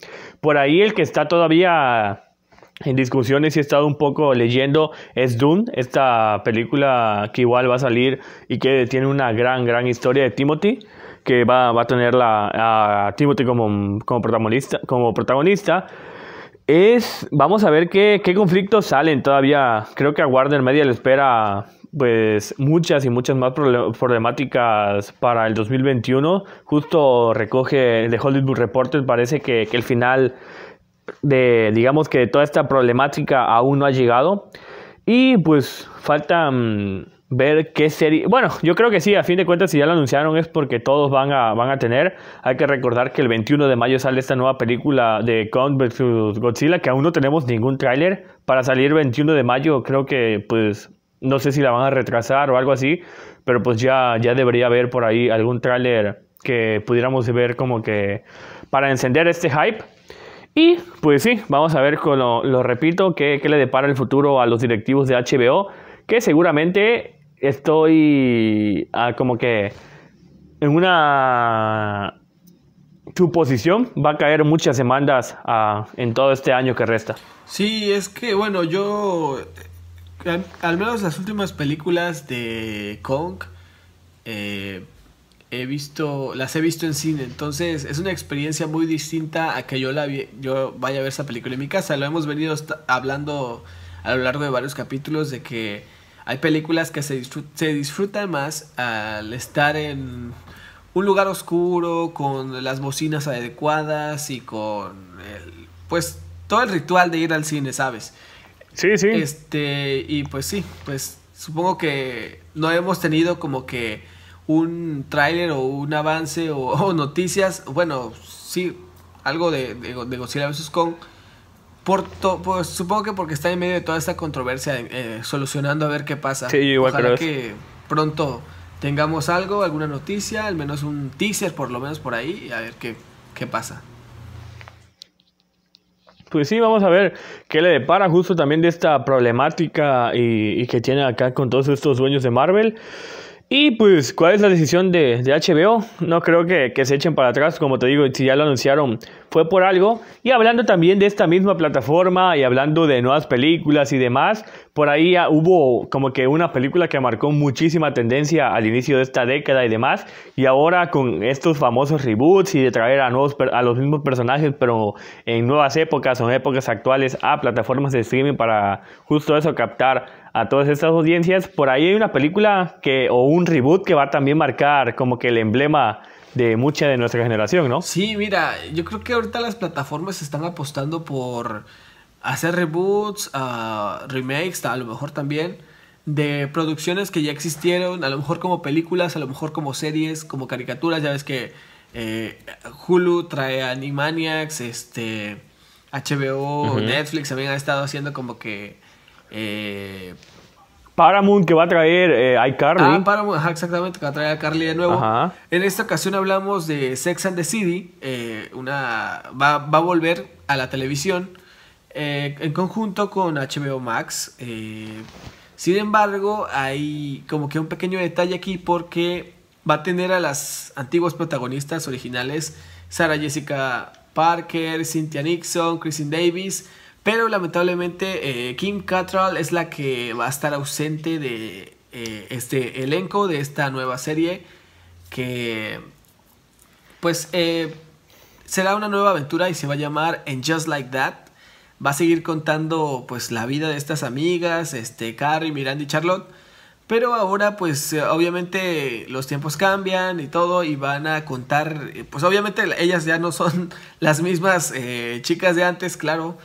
Por ahí el que está todavía en discusiones y he estado un poco leyendo es Dune, esta película que igual va a salir y que tiene una gran, gran historia de Timothy que va, va a tener la, a Timothy como, como, protagonista, como protagonista. Es, vamos a ver qué, qué conflictos salen todavía. Creo que a Warner Media le espera pues muchas y muchas más problemáticas para el 2021. Justo recoge de Hollywood Reporter, parece que, que el final de, digamos que toda esta problemática aún no ha llegado. Y pues faltan ver qué serie. Bueno, yo creo que sí, a fin de cuentas, si ya lo anunciaron es porque todos van a, van a tener. Hay que recordar que el 21 de mayo sale esta nueva película de Kong vs Godzilla, que aún no tenemos ningún tráiler. Para salir el 21 de mayo, creo que, pues, no sé si la van a retrasar o algo así, pero pues ya, ya debería haber por ahí algún tráiler que pudiéramos ver como que para encender este hype. Y pues sí, vamos a ver, con lo, lo repito, qué, qué le depara el futuro a los directivos de HBO, que seguramente estoy ah, como que en una suposición va a caer muchas demandas ah, en todo este año que resta. Sí, es que bueno, yo al, al menos las últimas películas de Kong eh, he visto, las he visto en cine, entonces es una experiencia muy distinta a que yo la yo vaya a ver esa película en mi casa. Lo hemos venido hablando a lo largo de varios capítulos de que hay películas que se, se disfrutan más al estar en un lugar oscuro, con las bocinas adecuadas y con el, pues todo el ritual de ir al cine, ¿sabes? Sí, sí. Este, y pues sí, pues supongo que no hemos tenido como que un tráiler o un avance o, o, noticias, bueno, sí, algo de, de, de Godzilla vs. Kong por pues, supongo que porque está en medio de toda esta controversia, eh, solucionando a ver qué pasa. Sí, igual Ojalá que pronto tengamos algo, alguna noticia, al menos un teaser por lo menos por ahí, y a ver qué, qué pasa. Pues sí, vamos a ver qué le depara justo también de esta problemática y, y que tiene acá con todos estos dueños de Marvel. Y pues, ¿cuál es la decisión de, de HBO? No creo que, que, se echen para atrás, como te digo, si ya lo anunciaron, fue por algo. Y hablando también de esta misma plataforma y hablando de nuevas películas y demás, por ahí hubo como que una película que marcó muchísima tendencia al inicio de esta década y demás. Y ahora con estos famosos reboots y de traer a, nuevos, a los mismos personajes, pero en nuevas épocas o en épocas actuales a plataformas de streaming para justo eso captar a todas estas audiencias. Por ahí hay una película que, o un reboot que va a también marcar como que el emblema de mucha de nuestra generación, ¿no? Sí, mira, yo creo que ahorita las plataformas están apostando por hacer reboots, uh, remakes, a lo mejor también, de producciones que ya existieron, a lo mejor como películas, a lo mejor como series, como caricaturas, ya ves que eh, Hulu trae Animaniacs, este HBO, Netflix también ha estado haciendo como que... Eh, Paramount que va a traer eh, iCarly. Ah, Paramount, exactamente, que va a traer a Carly de nuevo. En esta ocasión hablamos de Sex and the City, eh, una, va, a volver a la televisión eh, en conjunto con HBO Max. sin embargo, hay como que un pequeño detalle aquí porque va a tener a las antiguas protagonistas originales, Sarah Jessica Parker, Cynthia Nixon, Kristen Davis, pero lamentablemente eh, Kim Cattrall es la que va a estar ausente de eh, este elenco, de esta nueva serie, que pues eh, será una nueva aventura y se va a llamar And Just Like That. Va a seguir contando pues la vida de estas amigas, este, Carrie, Miranda y Charlotte. Pero ahora pues obviamente los tiempos cambian y todo y van a contar, pues obviamente ellas ya no son las mismas chicas de antes, claro,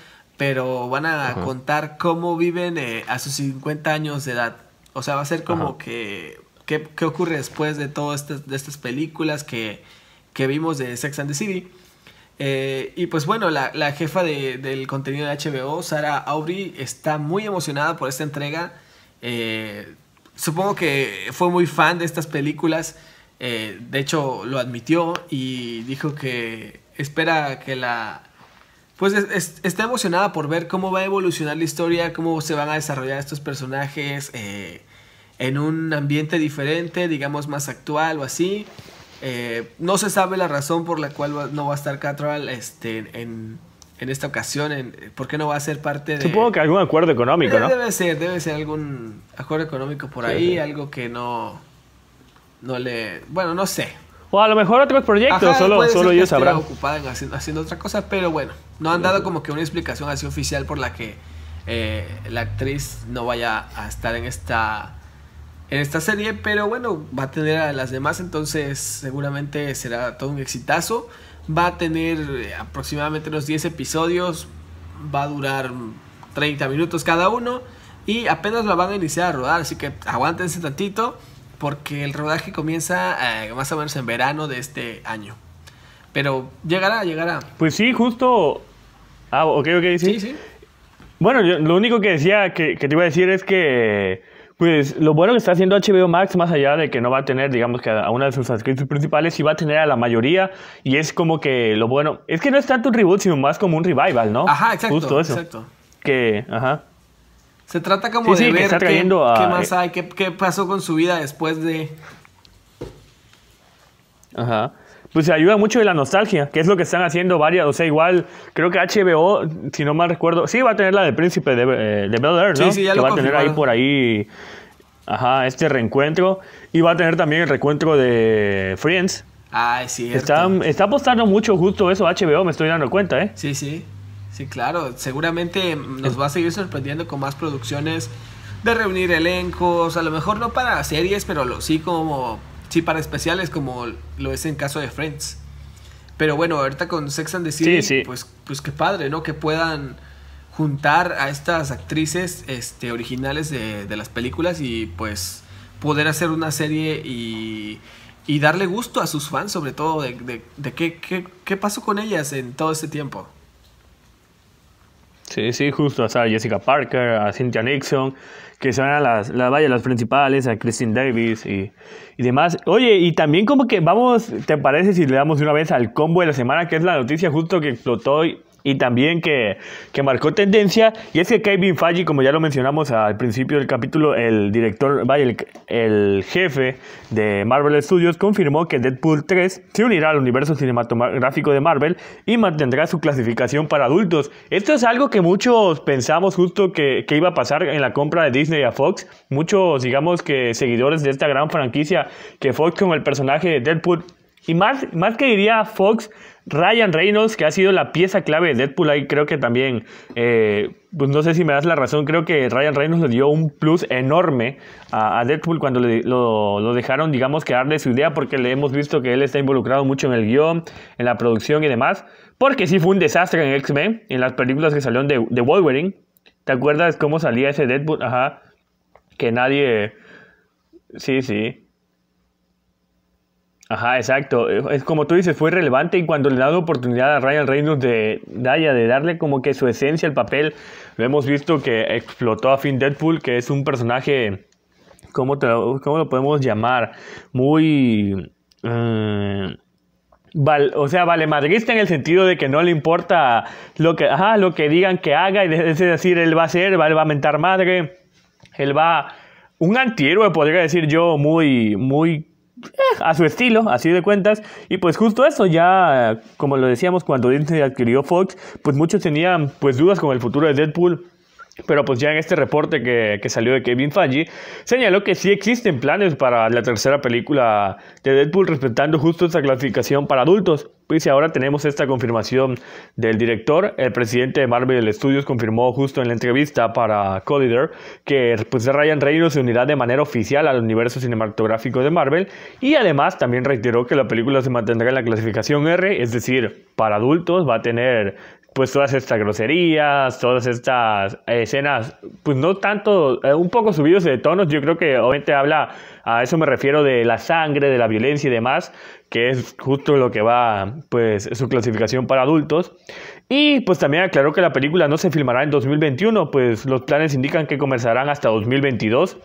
pero van a contar cómo viven eh, a sus 50 años de edad. O sea, va a ser como que qué, ocurre después de todas estas, de estas películas que, vimos de Sex and the City. Eh, y pues bueno, la, jefa del contenido de HBO, Sara Aubrey, está muy emocionada por esta entrega. Eh, supongo que fue muy fan de estas películas. de hecho, lo admitió y dijo que espera que la pues está emocionada por ver cómo va a evolucionar la historia, cómo se van a desarrollar estos personajes eh, en un ambiente diferente, digamos más actual o así. Eh, no se sabe la razón por la cual no va a estar Catral este, en, en, esta ocasión, en, por qué no va a ser parte de... Supongo que algún acuerdo económico, ¿no? Debe ser, debe ser algún acuerdo económico por ahí, algo que no, no le... Bueno, no sé, o a lo mejor otros proyectos, solo, solo ellos sabrán. ocupada en haciendo, otra cosa, pero bueno, no han dado como que una explicación así oficial por la que eh, la actriz no vaya a estar en esta en esta serie, pero bueno, va a tener a las demás, entonces seguramente será todo un exitazo. Va a tener eh, aproximadamente unos 10 episodios, va a durar 30 minutos cada uno y apenas la van a iniciar a rodar, así que aguántense tantito porque el rodaje comienza eh, más o menos en verano de este año. Pero llegará, llegará. Pues sí, justo. Ah, ok, ok, sí. Sí, sí. Bueno, lo único que decía que, te iba a decir es que. Pues lo bueno que está haciendo HBO Max, más allá de que no va a tener, digamos que a una de sus actrices principales, sí va a tener a la mayoría. Y es como que lo bueno. Es que no es tanto un reboot, sino más como un revival, ¿no? Ajá, exacto. Justo eso. Exacto. Que, ajá. Se trata como de ver qué, más hay, qué, pasó con su vida después de... Ajá. Pues se ayuda mucho de la nostalgia, que es lo que están haciendo varias. O sea, igual, creo que HBO, si no mal recuerdo, sí va a tener la del Príncipe de, eh, de Bel Air, ¿no? Sí, sí, ya que va a tener ahí por ahí, ajá, este reencuentro. Y va a tener también el reencuentro de Friends. Ah, sí. Está, está apostando mucho justo eso HBO, me estoy dando cuenta, ¿eh? Sí, sí. Sí, claro, seguramente nos va a seguir sorprendiendo con más producciones de reunir elencos, a lo mejor no para series, pero sí como sí para especiales como lo es en caso de Friends. Pero bueno, ahorita con Sex and the City, pues pues qué padre, ¿no? Que puedan juntar a estas actrices este originales de, las películas y pues poder hacer una serie y, y darle gusto a sus fans, sobre todo de, de, qué, qué, qué pasó con ellas en todo este tiempo. Sí, sí, justo a Jessica Parker, a Cynthia Nixon, que son las, las, vaya, las principales, a Christine Davis y, y, demás. Oye, y también como que vamos, ¿te parece si le damos una vez al combo de la semana, que es la noticia justo que explotó y también que, que, marcó tendencia. Y es que Kevin Feige, como ya lo mencionamos al principio del capítulo, el director, el, el, jefe de Marvel Studios, confirmó que Deadpool 3 se unirá al universo cinematográfico de Marvel y mantendrá su clasificación para adultos. Esto es algo que muchos pensamos justo que, que iba a pasar en la compra de Disney a Fox. Muchos, digamos que seguidores de esta gran franquicia que Fox con el personaje de Deadpool y más, más que diría Fox, Ryan Reynolds, que ha sido la pieza clave de Deadpool, ahí creo que también, eh, pues no sé si me das la razón, creo que Ryan Reynolds le dio un plus enorme a, Deadpool cuando lo, dejaron, digamos, que darle su idea, porque le hemos visto que él está involucrado mucho en el guion, en la producción y demás, porque sí fue un desastre en X-Men, en las películas que salieron de, de Wolverine. ¿Te acuerdas cómo salía ese Deadpool? Ajá, que nadie... Sí, sí. Ajá, exacto. Es como tú dices, fue relevante y cuando le da la oportunidad a Ryan Reynolds de, Daya de darle como que su esencia al papel, lo hemos visto que explotó a Finn Deadpool, que es un personaje, ¿cómo, cómo lo podemos llamar? Muy... Eh, o sea, vale madrista en el sentido de que no le importa lo que, ajá, lo que digan que haga, es decir, él va a ser, él va a mentar madre, él va, un antihéroe podría decir yo, muy, muy a su estilo, así de cuentas. Y pues justo eso, ya como lo decíamos cuando Disney adquirió Fox, pues muchos tenían pues dudas con el futuro de Deadpool. Pero pues ya en este reporte que, que, salió de Kevin Feige, señaló que sí existen planes para la tercera película de Deadpool respetando justo esa clasificación para adultos. Pues ahora tenemos esta confirmación del director. El presidente de Marvel Studios confirmó justo en la entrevista para Collider que pues Ryan Reynolds se unirá de manera oficial al universo cinematográfico de Marvel y además también reiteró que la película se mantendrá en la clasificación R, es decir, para adultos va a tener pues todas estas groserías, todas estas escenas, pues no tanto, eh, un poco subidos de tonos, yo creo que obviamente habla, a eso me refiero de la sangre, de la violencia y demás, que es justo lo que va, pues, su clasificación para adultos. Y pues también aclaró que la película no se filmará en 2021, pues los planes indican que comenzarán hasta 2022.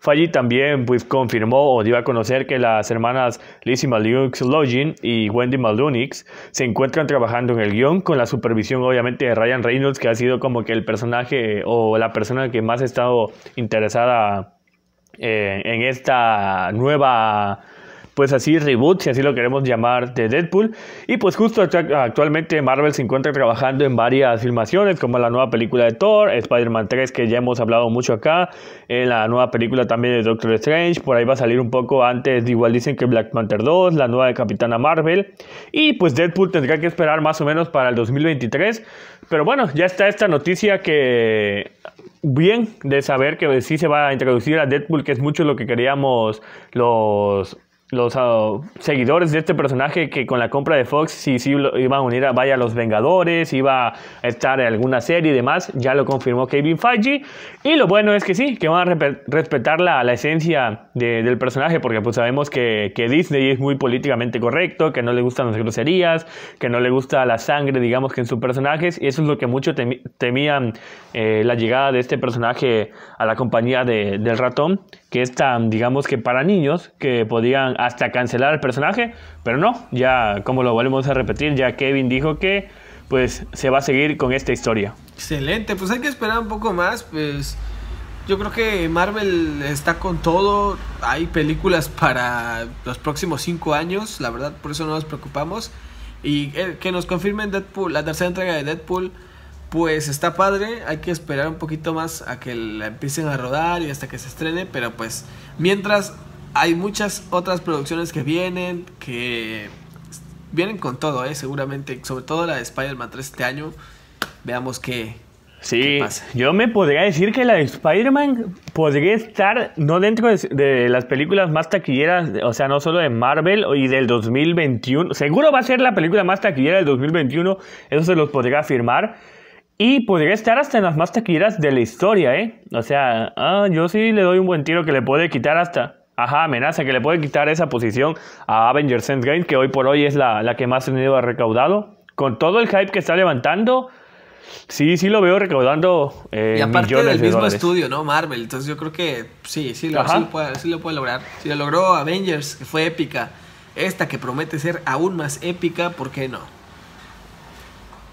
Falli también pues confirmó o dio a conocer que las hermanas Lizzie Malunix Login y Wendy Malunix se encuentran trabajando en el guion con la supervisión obviamente de Ryan Reynolds, que ha sido como que el personaje o la persona que más ha estado interesada eh, en esta nueva pues así reboot, si así lo queremos llamar, de Deadpool. Y pues justo actualmente Marvel se encuentra trabajando en varias filmaciones, como la nueva película de Thor, Spider-Man 3, que ya hemos hablado mucho acá, en la nueva película también de Doctor Strange, por ahí va a salir un poco antes, igual dicen que Black Panther 2, la nueva de Capitana Marvel. Y pues Deadpool tendrá que esperar más o menos para el 2023. Pero bueno, ya está esta noticia que bien de saber que sí se va a introducir a Deadpool, que es mucho lo que queríamos los los ah, seguidores de este personaje que con la compra de Fox sí, sí iban a unir a vaya los Vengadores, iba a estar en alguna serie y demás, ya lo confirmó Kevin Feige. Y lo bueno es que sí, que van a respetar la, la esencia del personaje porque pues sabemos que, que, Disney es muy políticamente correcto, que no le gustan las groserías, que no le gusta la sangre digamos que en sus personajes y eso es lo que muchos temían eh, la llegada de este personaje a la compañía de, del ratón que es tan, digamos que para niños, que podían hasta cancelar el personaje, pero no, ya como lo volvemos a repetir, ya Kevin dijo que pues se va a seguir con esta historia. Excelente, pues hay que esperar un poco más, pues yo creo que Marvel está con todo, hay películas para los próximos cinco años, la verdad por eso no nos preocupamos, y eh, que nos confirmen Deadpool, la tercera entrega de Deadpool, pues está padre, hay que esperar un poquito más a que la empiecen a rodar y hasta que se estrene, pero pues mientras hay muchas otras producciones que vienen, que vienen con todo, ¿eh? seguramente, sobre todo la de Spider-Man 3 este año, veamos qué, Sí, yo me podría decir que la de Spider-Man podría estar no dentro de, de, las películas más taquilleras, o sea, no solo de Marvel y del 2021. Seguro va a ser la película más taquillera del 2021, eso se los podría afirmar. Y podría estar hasta en las más taquilleras de la historia, ¿eh? O sea, ah, yo sí le doy un buen tiro que le puede quitar hasta... Ajá, amenaza, que le puede quitar esa posición a Avengers Endgame, que hoy por hoy es la, la que más dinero ha recaudado. Con todo el hype que está levantando, sí, sí lo veo recaudando eh, y aparte del mismo estudio, ¿no? Marvel. Entonces yo creo que sí, sí lo, sí lo, puede, sí lo puede lograr. Si lo logró Avengers, que fue épica. Esta que promete ser aún más épica, ¿por qué no?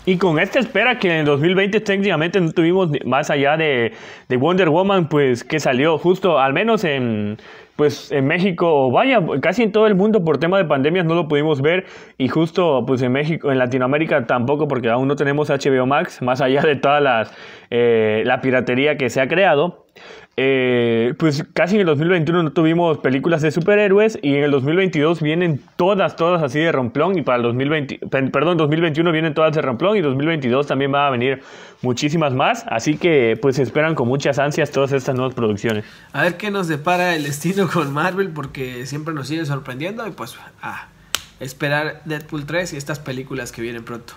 Y con esta espera que en el 2020 técnicamente no tuvimos más allá de, de, Wonder Woman, pues que salió justo, al menos en, pues, en México, vaya, casi en todo el mundo por tema de pandemias no lo pudimos ver. Y justo pues en México, en Latinoamérica tampoco, porque aún no tenemos HBO Max, más allá de toda eh, la piratería que se ha creado. Eh, pues casi en el 2021 no tuvimos películas de superhéroes y en el 2022 vienen todas, todas así de romplón y para el 2020, perdón, 2021 vienen todas de romplón y 2022 también va a venir muchísimas más, así que pues esperan con muchas ansias todas estas nuevas producciones. A ver qué nos depara el destino con Marvel porque siempre nos sigue sorprendiendo y pues a esperar Deadpool 3 y estas películas que vienen pronto.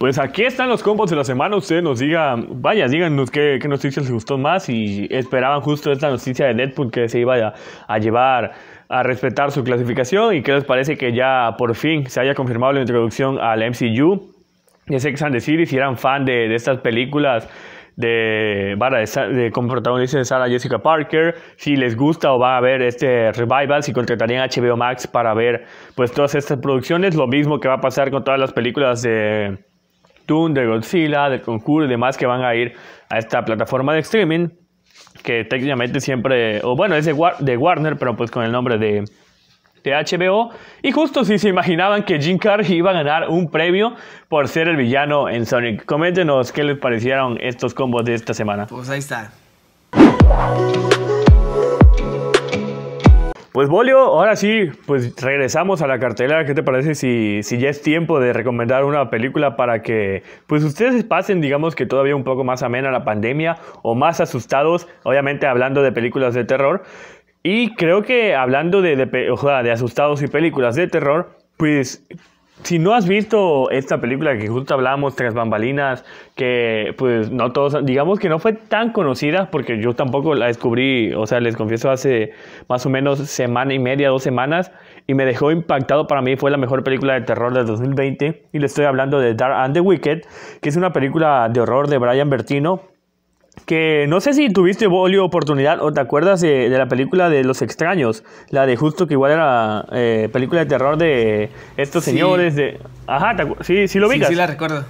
Pues aquí están los combos de la semana. Ustedes nos digan, vaya, díganos qué, qué noticias les gustó más y esperaban justo esta noticia de Deadpool que se iba a, a llevar a respetar su clasificación y qué les parece que ya por fin se haya confirmado la introducción al MCU. Ya sé que San decir si eran fan de, de estas películas de, de, de, como protagonista de Sarah Jessica Parker, si les gusta o va a ver este revival, si contratarían HBO Max para ver pues todas estas producciones, lo mismo que va a pasar con todas las películas de De Godzilla, de Conjuro y demás que van a ir a esta plataforma de streaming, que técnicamente siempre, o bueno, es de, de Warner, pero pues con el nombre de, de HBO. Y justo si se imaginaban que Jim Carrey iba a ganar un premio por ser el villano en Sonic. Coméntenos qué les parecieron estos combos de esta semana. Pues ahí está. Pues Bolio, ahora sí, pues regresamos a la cartelera. ¿Qué te parece si, si ya es tiempo de recomendar una película para que pues ustedes pasen, digamos que todavía un poco más amena la pandemia o más asustados, obviamente hablando de películas de terror? Y creo que hablando de, de, de asustados y películas de terror, pues si no has visto esta película que justo hablábamos, Tras Bambalinas, que pues no todos, digamos que no fue tan conocida porque yo tampoco la descubrí, o sea, les confieso hace más o menos semana y media, dos semanas, y me dejó impactado. Para mí, fue la mejor película de terror del 2020, y le estoy hablando de Dark and the Wicked, que es una película de horror de Brian Bertino, que no sé si tuviste Bolio oportunidad o te acuerdas de, de, la película de Los Extraños, la de justo que igual era eh, película de terror de estos sí. señores de... Ajá, sí, sí lo vi. Sí, sí la recuerdo.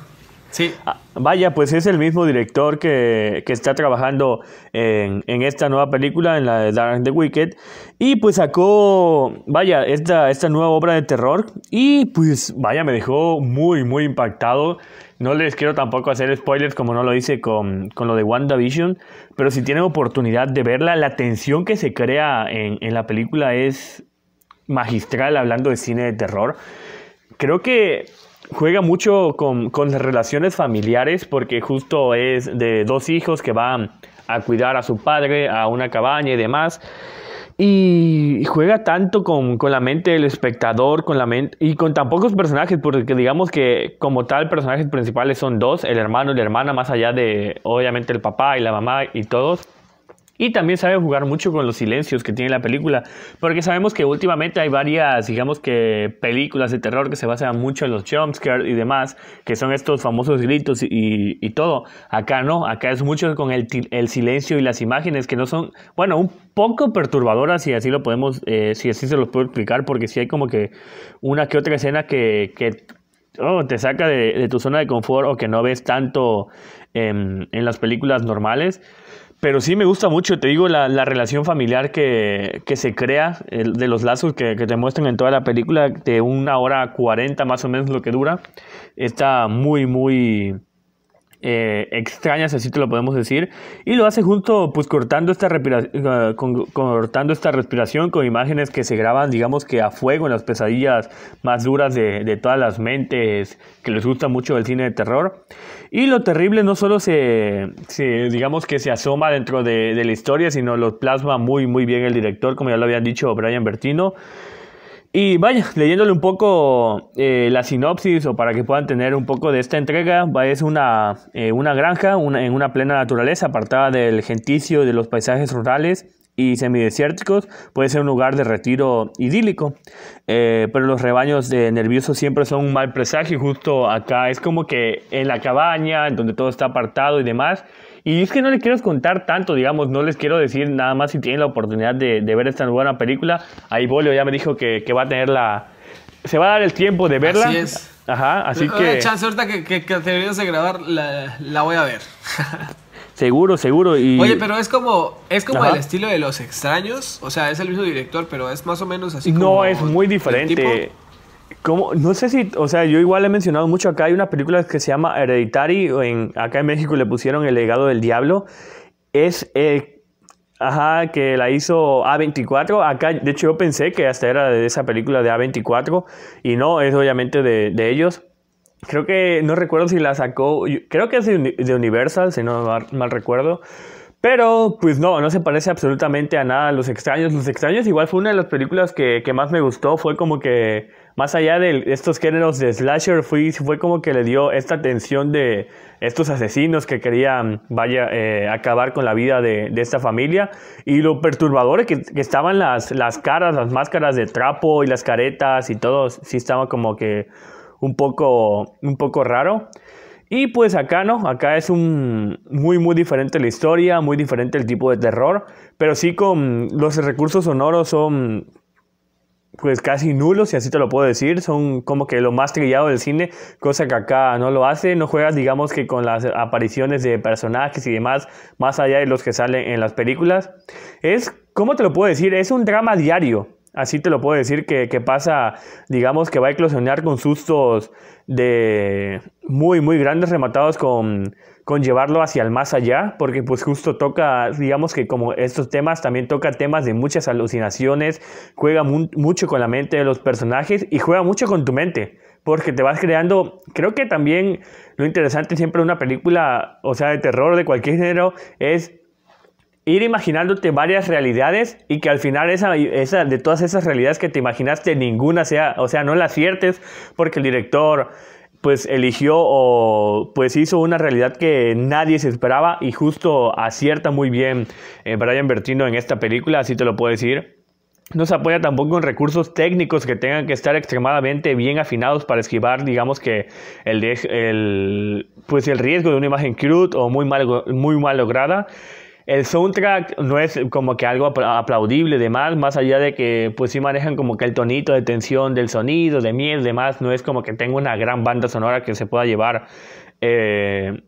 Sí. Ah, vaya, pues es el mismo director que, que está trabajando en, en, esta nueva película, en la de Dark the Wicked. Y pues sacó, vaya, esta, esta nueva obra de terror. Y pues, vaya, me dejó muy, muy impactado. No les quiero tampoco hacer spoilers como no lo hice con, con lo de WandaVision. Pero si tienen oportunidad de verla, la tensión que se crea en, en la película es magistral hablando de cine de terror. Creo que juega mucho con, con, las relaciones familiares porque justo es de dos hijos que van a cuidar a su padre a una cabaña y demás. Y juega tanto con, con, la mente del espectador con la mente, y con tan pocos personajes, porque digamos que como tal personajes principales son dos, el hermano y la hermana, más allá de obviamente el papá y la mamá y todos. Y también sabe jugar mucho con los silencios que tiene la película, porque sabemos que últimamente hay varias, digamos que películas de terror que se basan mucho en los jumpscares y demás, que son estos famosos gritos y, y, todo. Acá no, acá es mucho con el, silencio y las imágenes que no son, bueno, un poco perturbadoras, si así lo podemos, eh, si así se los puedo explicar, porque si hay como que una que otra escena que, que oh, te saca de, de, tu zona de confort o que no ves tanto en, en las películas normales. Pero sí me gusta mucho, te digo, la, la relación familiar que, que se crea, el, de los lazos que, que, te muestran en toda la película, de una hora cuarenta más o menos lo que dura. Está muy, muy eh, extrañas, así te lo podemos decir. Y lo hace junto, pues cortando esta, con, cortando esta respiración con imágenes que se graban, digamos que a fuego en las pesadillas más duras de, de todas las mentes que les gusta mucho el cine de terror. Y lo terrible no solo se, se digamos que se asoma dentro de, de, la historia, sino lo plasma muy, muy bien el director, como ya lo habían dicho Brian Bertino. Y vaya, leyéndole un poco eh, la sinopsis o para que puedan tener un poco de esta entrega, es una, eh, una granja en una plena naturaleza, apartada del genticio, de los paisajes rurales y semidesérticos, puede ser un lugar de retiro idílico, eh, pero los rebaños de nerviosos siempre son un mal presagio, justo acá. Es como que en la cabaña, en donde todo está apartado y demás, y es que no les quiero contar tanto, digamos, no les quiero decir nada más si tienen la oportunidad de, de ver esta buena película, ahí Bolio ya me dijo que, que va a tener la... Se va a dar el tiempo de verla. Así es. Ajá, así Pero, que... Chance, ahorita que, que, que terminemos de grabar, la, la voy a ver. Seguro, seguro. Y... Oye, pero es como, es como el estilo de los extraños. O sea, es el mismo director, pero es más o menos así. No, como es muy diferente. No sé si, o sea, yo igual he mencionado mucho acá, hay una película que se llama Hereditary, en, acá en México le pusieron El legado del diablo. Es, eh, ajá, que la hizo A24. Acá, de hecho, yo pensé que hasta era de esa película de A24, y no, es obviamente de, de ellos. Creo que, no recuerdo si la sacó, creo que es de Universal, si no mal, mal recuerdo. Pero, pues no, no se parece absolutamente a nada a Los Extraños. Los Extraños igual fue una de las películas que, que más me gustó. Fue como que más allá de estos géneros de slasher, fue, fue como que le dio esta tensión de estos asesinos que querían vaya, eh, acabar con la vida de, esta familia y lo perturbador que, que, estaban las, las caras, las máscaras de trapo y las caretas y todo, sí estaba como que un poco, un poco raro. Y pues acá no, acá es un muy muy diferente la historia, muy diferente el tipo de terror, pero sí con los recursos sonoros son pues casi nulos, si así te lo puedo decir, son como que lo más trillado del cine, cosa que acá no lo hace, no juegas digamos que con las apariciones de personajes y demás, más allá de los que salen en las películas. Es, ¿cómo te lo puedo decir? Es un drama diario, así te lo puedo decir, que, que pasa, digamos que va a eclosionar con sustos de muy, muy grandes rematados con, con llevarlo hacia el más allá, porque pues justo toca, digamos que como estos temas, también toca temas de muchas alucinaciones, juega mucho con la mente de los personajes y juega mucho con tu mente, porque te vas creando, creo que también lo interesante siempre de una película, o sea, de terror de cualquier género, es ir imaginándote varias realidades y que al final esa, esa, de todas esas realidades que te imaginaste, ninguna sea, o sea, no la aciertes porque el director pues eligió o pues hizo una realidad que nadie se esperaba y justo acierta muy bien eh, Brian Bertino en esta película, así te lo puedo decir. No se apoya tampoco en recursos técnicos que tengan que estar extremadamente bien afinados para esquivar, digamos que el, pues el riesgo de una imagen crude o muy mal, muy mal lograda. El soundtrack no es como que algo aplaudible, demás, más allá de que pues sí manejan como que el tonito de tensión del sonido, de miel, demás, no es como que tenga una gran banda sonora que se pueda llevar eh,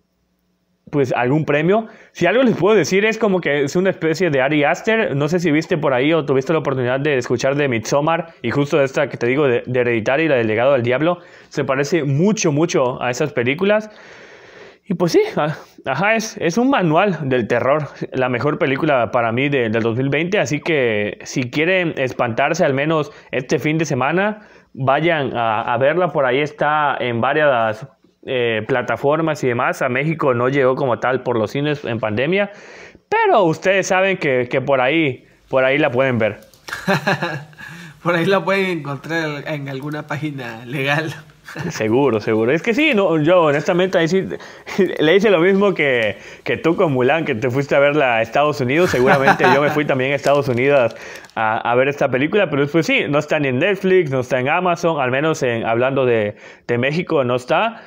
pues algún premio. Si algo les puedo decir es como que es una especie de Ari Aster, no sé si viste por ahí o tuviste la oportunidad de escuchar de Midsommar y justo esta que te digo de, de Hereditary, la del legado del diablo, se parece mucho, mucho a esas películas. Y pues sí, ajá, es, es un manual del terror, la mejor película para mí del 2020, así que si quieren espantarse al menos este fin de semana, vayan a, verla, por ahí está en varias eh, plataformas y demás, a México no llegó como tal por los cines en pandemia, pero ustedes saben que, que por ahí, por ahí la pueden ver. por ahí la pueden encontrar en alguna página legal. Seguro, seguro. Es que sí, no, yo honestamente ahí le hice lo mismo que, que, tú con Mulan, que te fuiste a verla a Estados Unidos. Seguramente yo me fui también a Estados Unidos a, a, ver esta película, pero después sí, no está ni en Netflix, no está en Amazon, al menos en, hablando de, de México no está.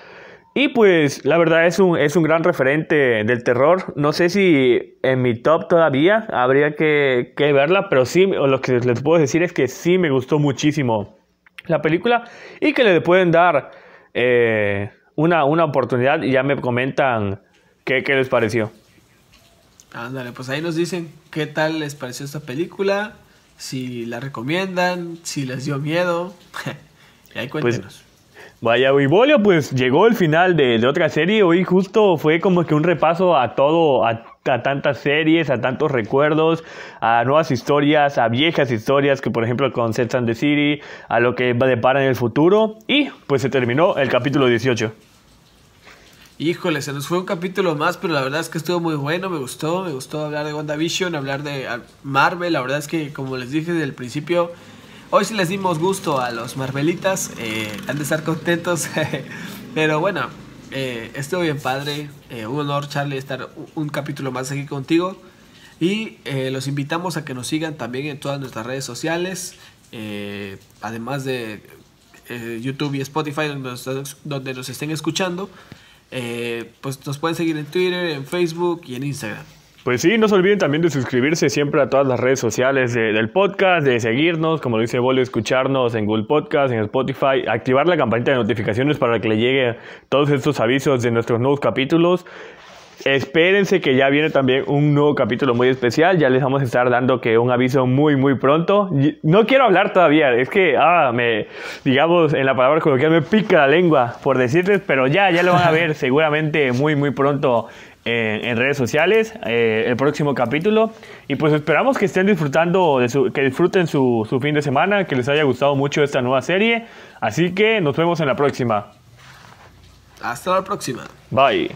Y pues la verdad es un, es un gran referente del terror. No sé si en mi top todavía habría que, que verla, pero sí, lo que les puedo decir es que sí me gustó muchísimo la película y que le pueden dar eh, una, una, oportunidad y ya me comentan qué, qué les pareció. Ándale, pues ahí nos dicen qué tal les pareció esta película, si la recomiendan, si les dio miedo. y ahí pues, cuéntenos. Vaya, Wibolio, pues llegó el final de, de, otra serie. Hoy justo fue como que un repaso a todo, a, a, tantas series, a tantos recuerdos, a nuevas historias, a viejas historias, que por ejemplo con Sex and the City, a lo que va depara en el futuro. Y pues se terminó el capítulo 18. Híjole, se nos fue un capítulo más, pero la verdad es que estuvo muy bueno, me gustó, me gustó hablar de WandaVision, hablar de Marvel, la verdad es que como les dije desde el principio, Hoy sí les dimos gusto a los Marvelitas, eh, han de estar contentos, pero bueno, eh, estuvo bien padre, eh, un honor Charlie estar un, capítulo más aquí contigo. Y eh, los invitamos a que nos sigan también en todas nuestras redes sociales, además de YouTube y Spotify donde nos, donde nos estén escuchando, pues nos pueden seguir en Twitter, en Facebook y en Instagram. Pues sí, no se olviden también de suscribirse siempre a todas las redes sociales del podcast, de seguirnos, como lo dice Bolio, escucharnos en Google Podcast, en Spotify, activar la campanita de notificaciones para que le llegue todos estos avisos de nuestros nuevos capítulos. Espérense que ya viene también un nuevo capítulo muy especial. Ya les vamos a estar dando que un aviso muy, muy pronto. No quiero hablar todavía. Es que, ah, me, digamos, en la palabra coloquial me pica la lengua por decirles, pero ya, ya lo van a ver seguramente muy, muy pronto en, redes sociales eh, el próximo capítulo. Y pues esperamos que estén disfrutando, de su, que disfruten su, su fin de semana, que les haya gustado mucho esta nueva serie. Así que nos vemos en la próxima. Hasta la próxima. Bye.